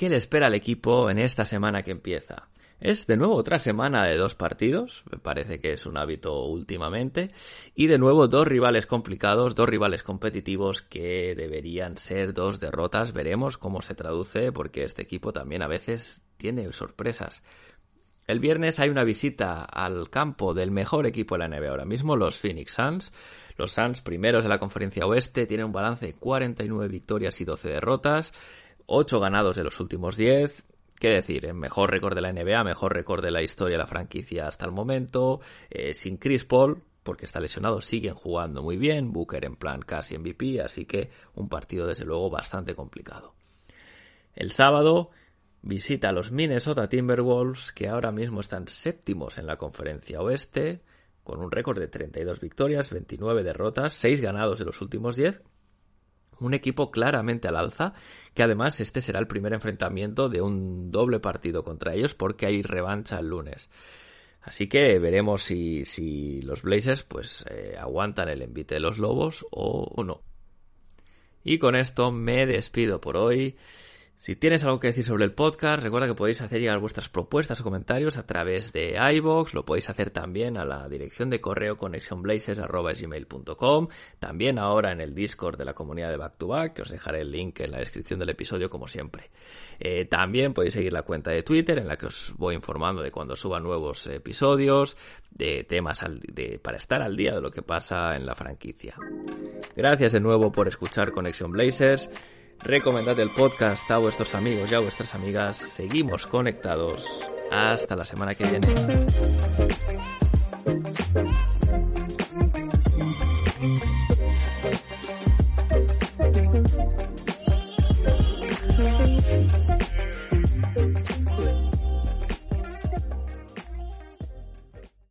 ¿Qué le espera al equipo en esta semana que empieza? Es de nuevo otra semana de dos partidos, me parece que es un hábito últimamente, y de nuevo dos rivales complicados, dos rivales competitivos que deberían ser dos derrotas, veremos cómo se traduce porque este equipo también a veces tiene sorpresas. El viernes hay una visita al campo del mejor equipo de la NBA ahora mismo, los Phoenix Suns. Los Suns, primeros de la conferencia oeste, tienen un balance de 49 victorias y 12 derrotas. 8 ganados de los últimos 10. ¿Qué decir? El mejor récord de la NBA, mejor récord de la historia de la franquicia hasta el momento. Eh, sin Chris Paul, porque está lesionado, siguen jugando muy bien. Booker en plan casi MVP, así que un partido desde luego bastante complicado. El sábado visita a los Minnesota Timberwolves, que ahora mismo están séptimos en la conferencia oeste, con un récord de 32 victorias, 29 derrotas, 6 ganados de los últimos 10 un equipo claramente al alza, que además este será el primer enfrentamiento de un doble partido contra ellos porque hay revancha el lunes. Así que veremos si, si los Blazers pues eh, aguantan el envite de los Lobos o, o no. Y con esto me despido por hoy. Si tienes algo que decir sobre el podcast, recuerda que podéis hacer llegar vuestras propuestas o comentarios a través de iBox, lo podéis hacer también a la dirección de correo connectionblazers.gmail.com, también ahora en el Discord de la comunidad de Back to Back, que os dejaré el link en la descripción del episodio como siempre. Eh, también podéis seguir la cuenta de Twitter en la que os voy informando de cuando suban nuevos episodios, de temas para estar al día de lo que pasa en la franquicia. Gracias de nuevo por escuchar Connection Blazers. Recomendad el podcast a vuestros amigos y a vuestras amigas. Seguimos conectados. Hasta la semana que viene.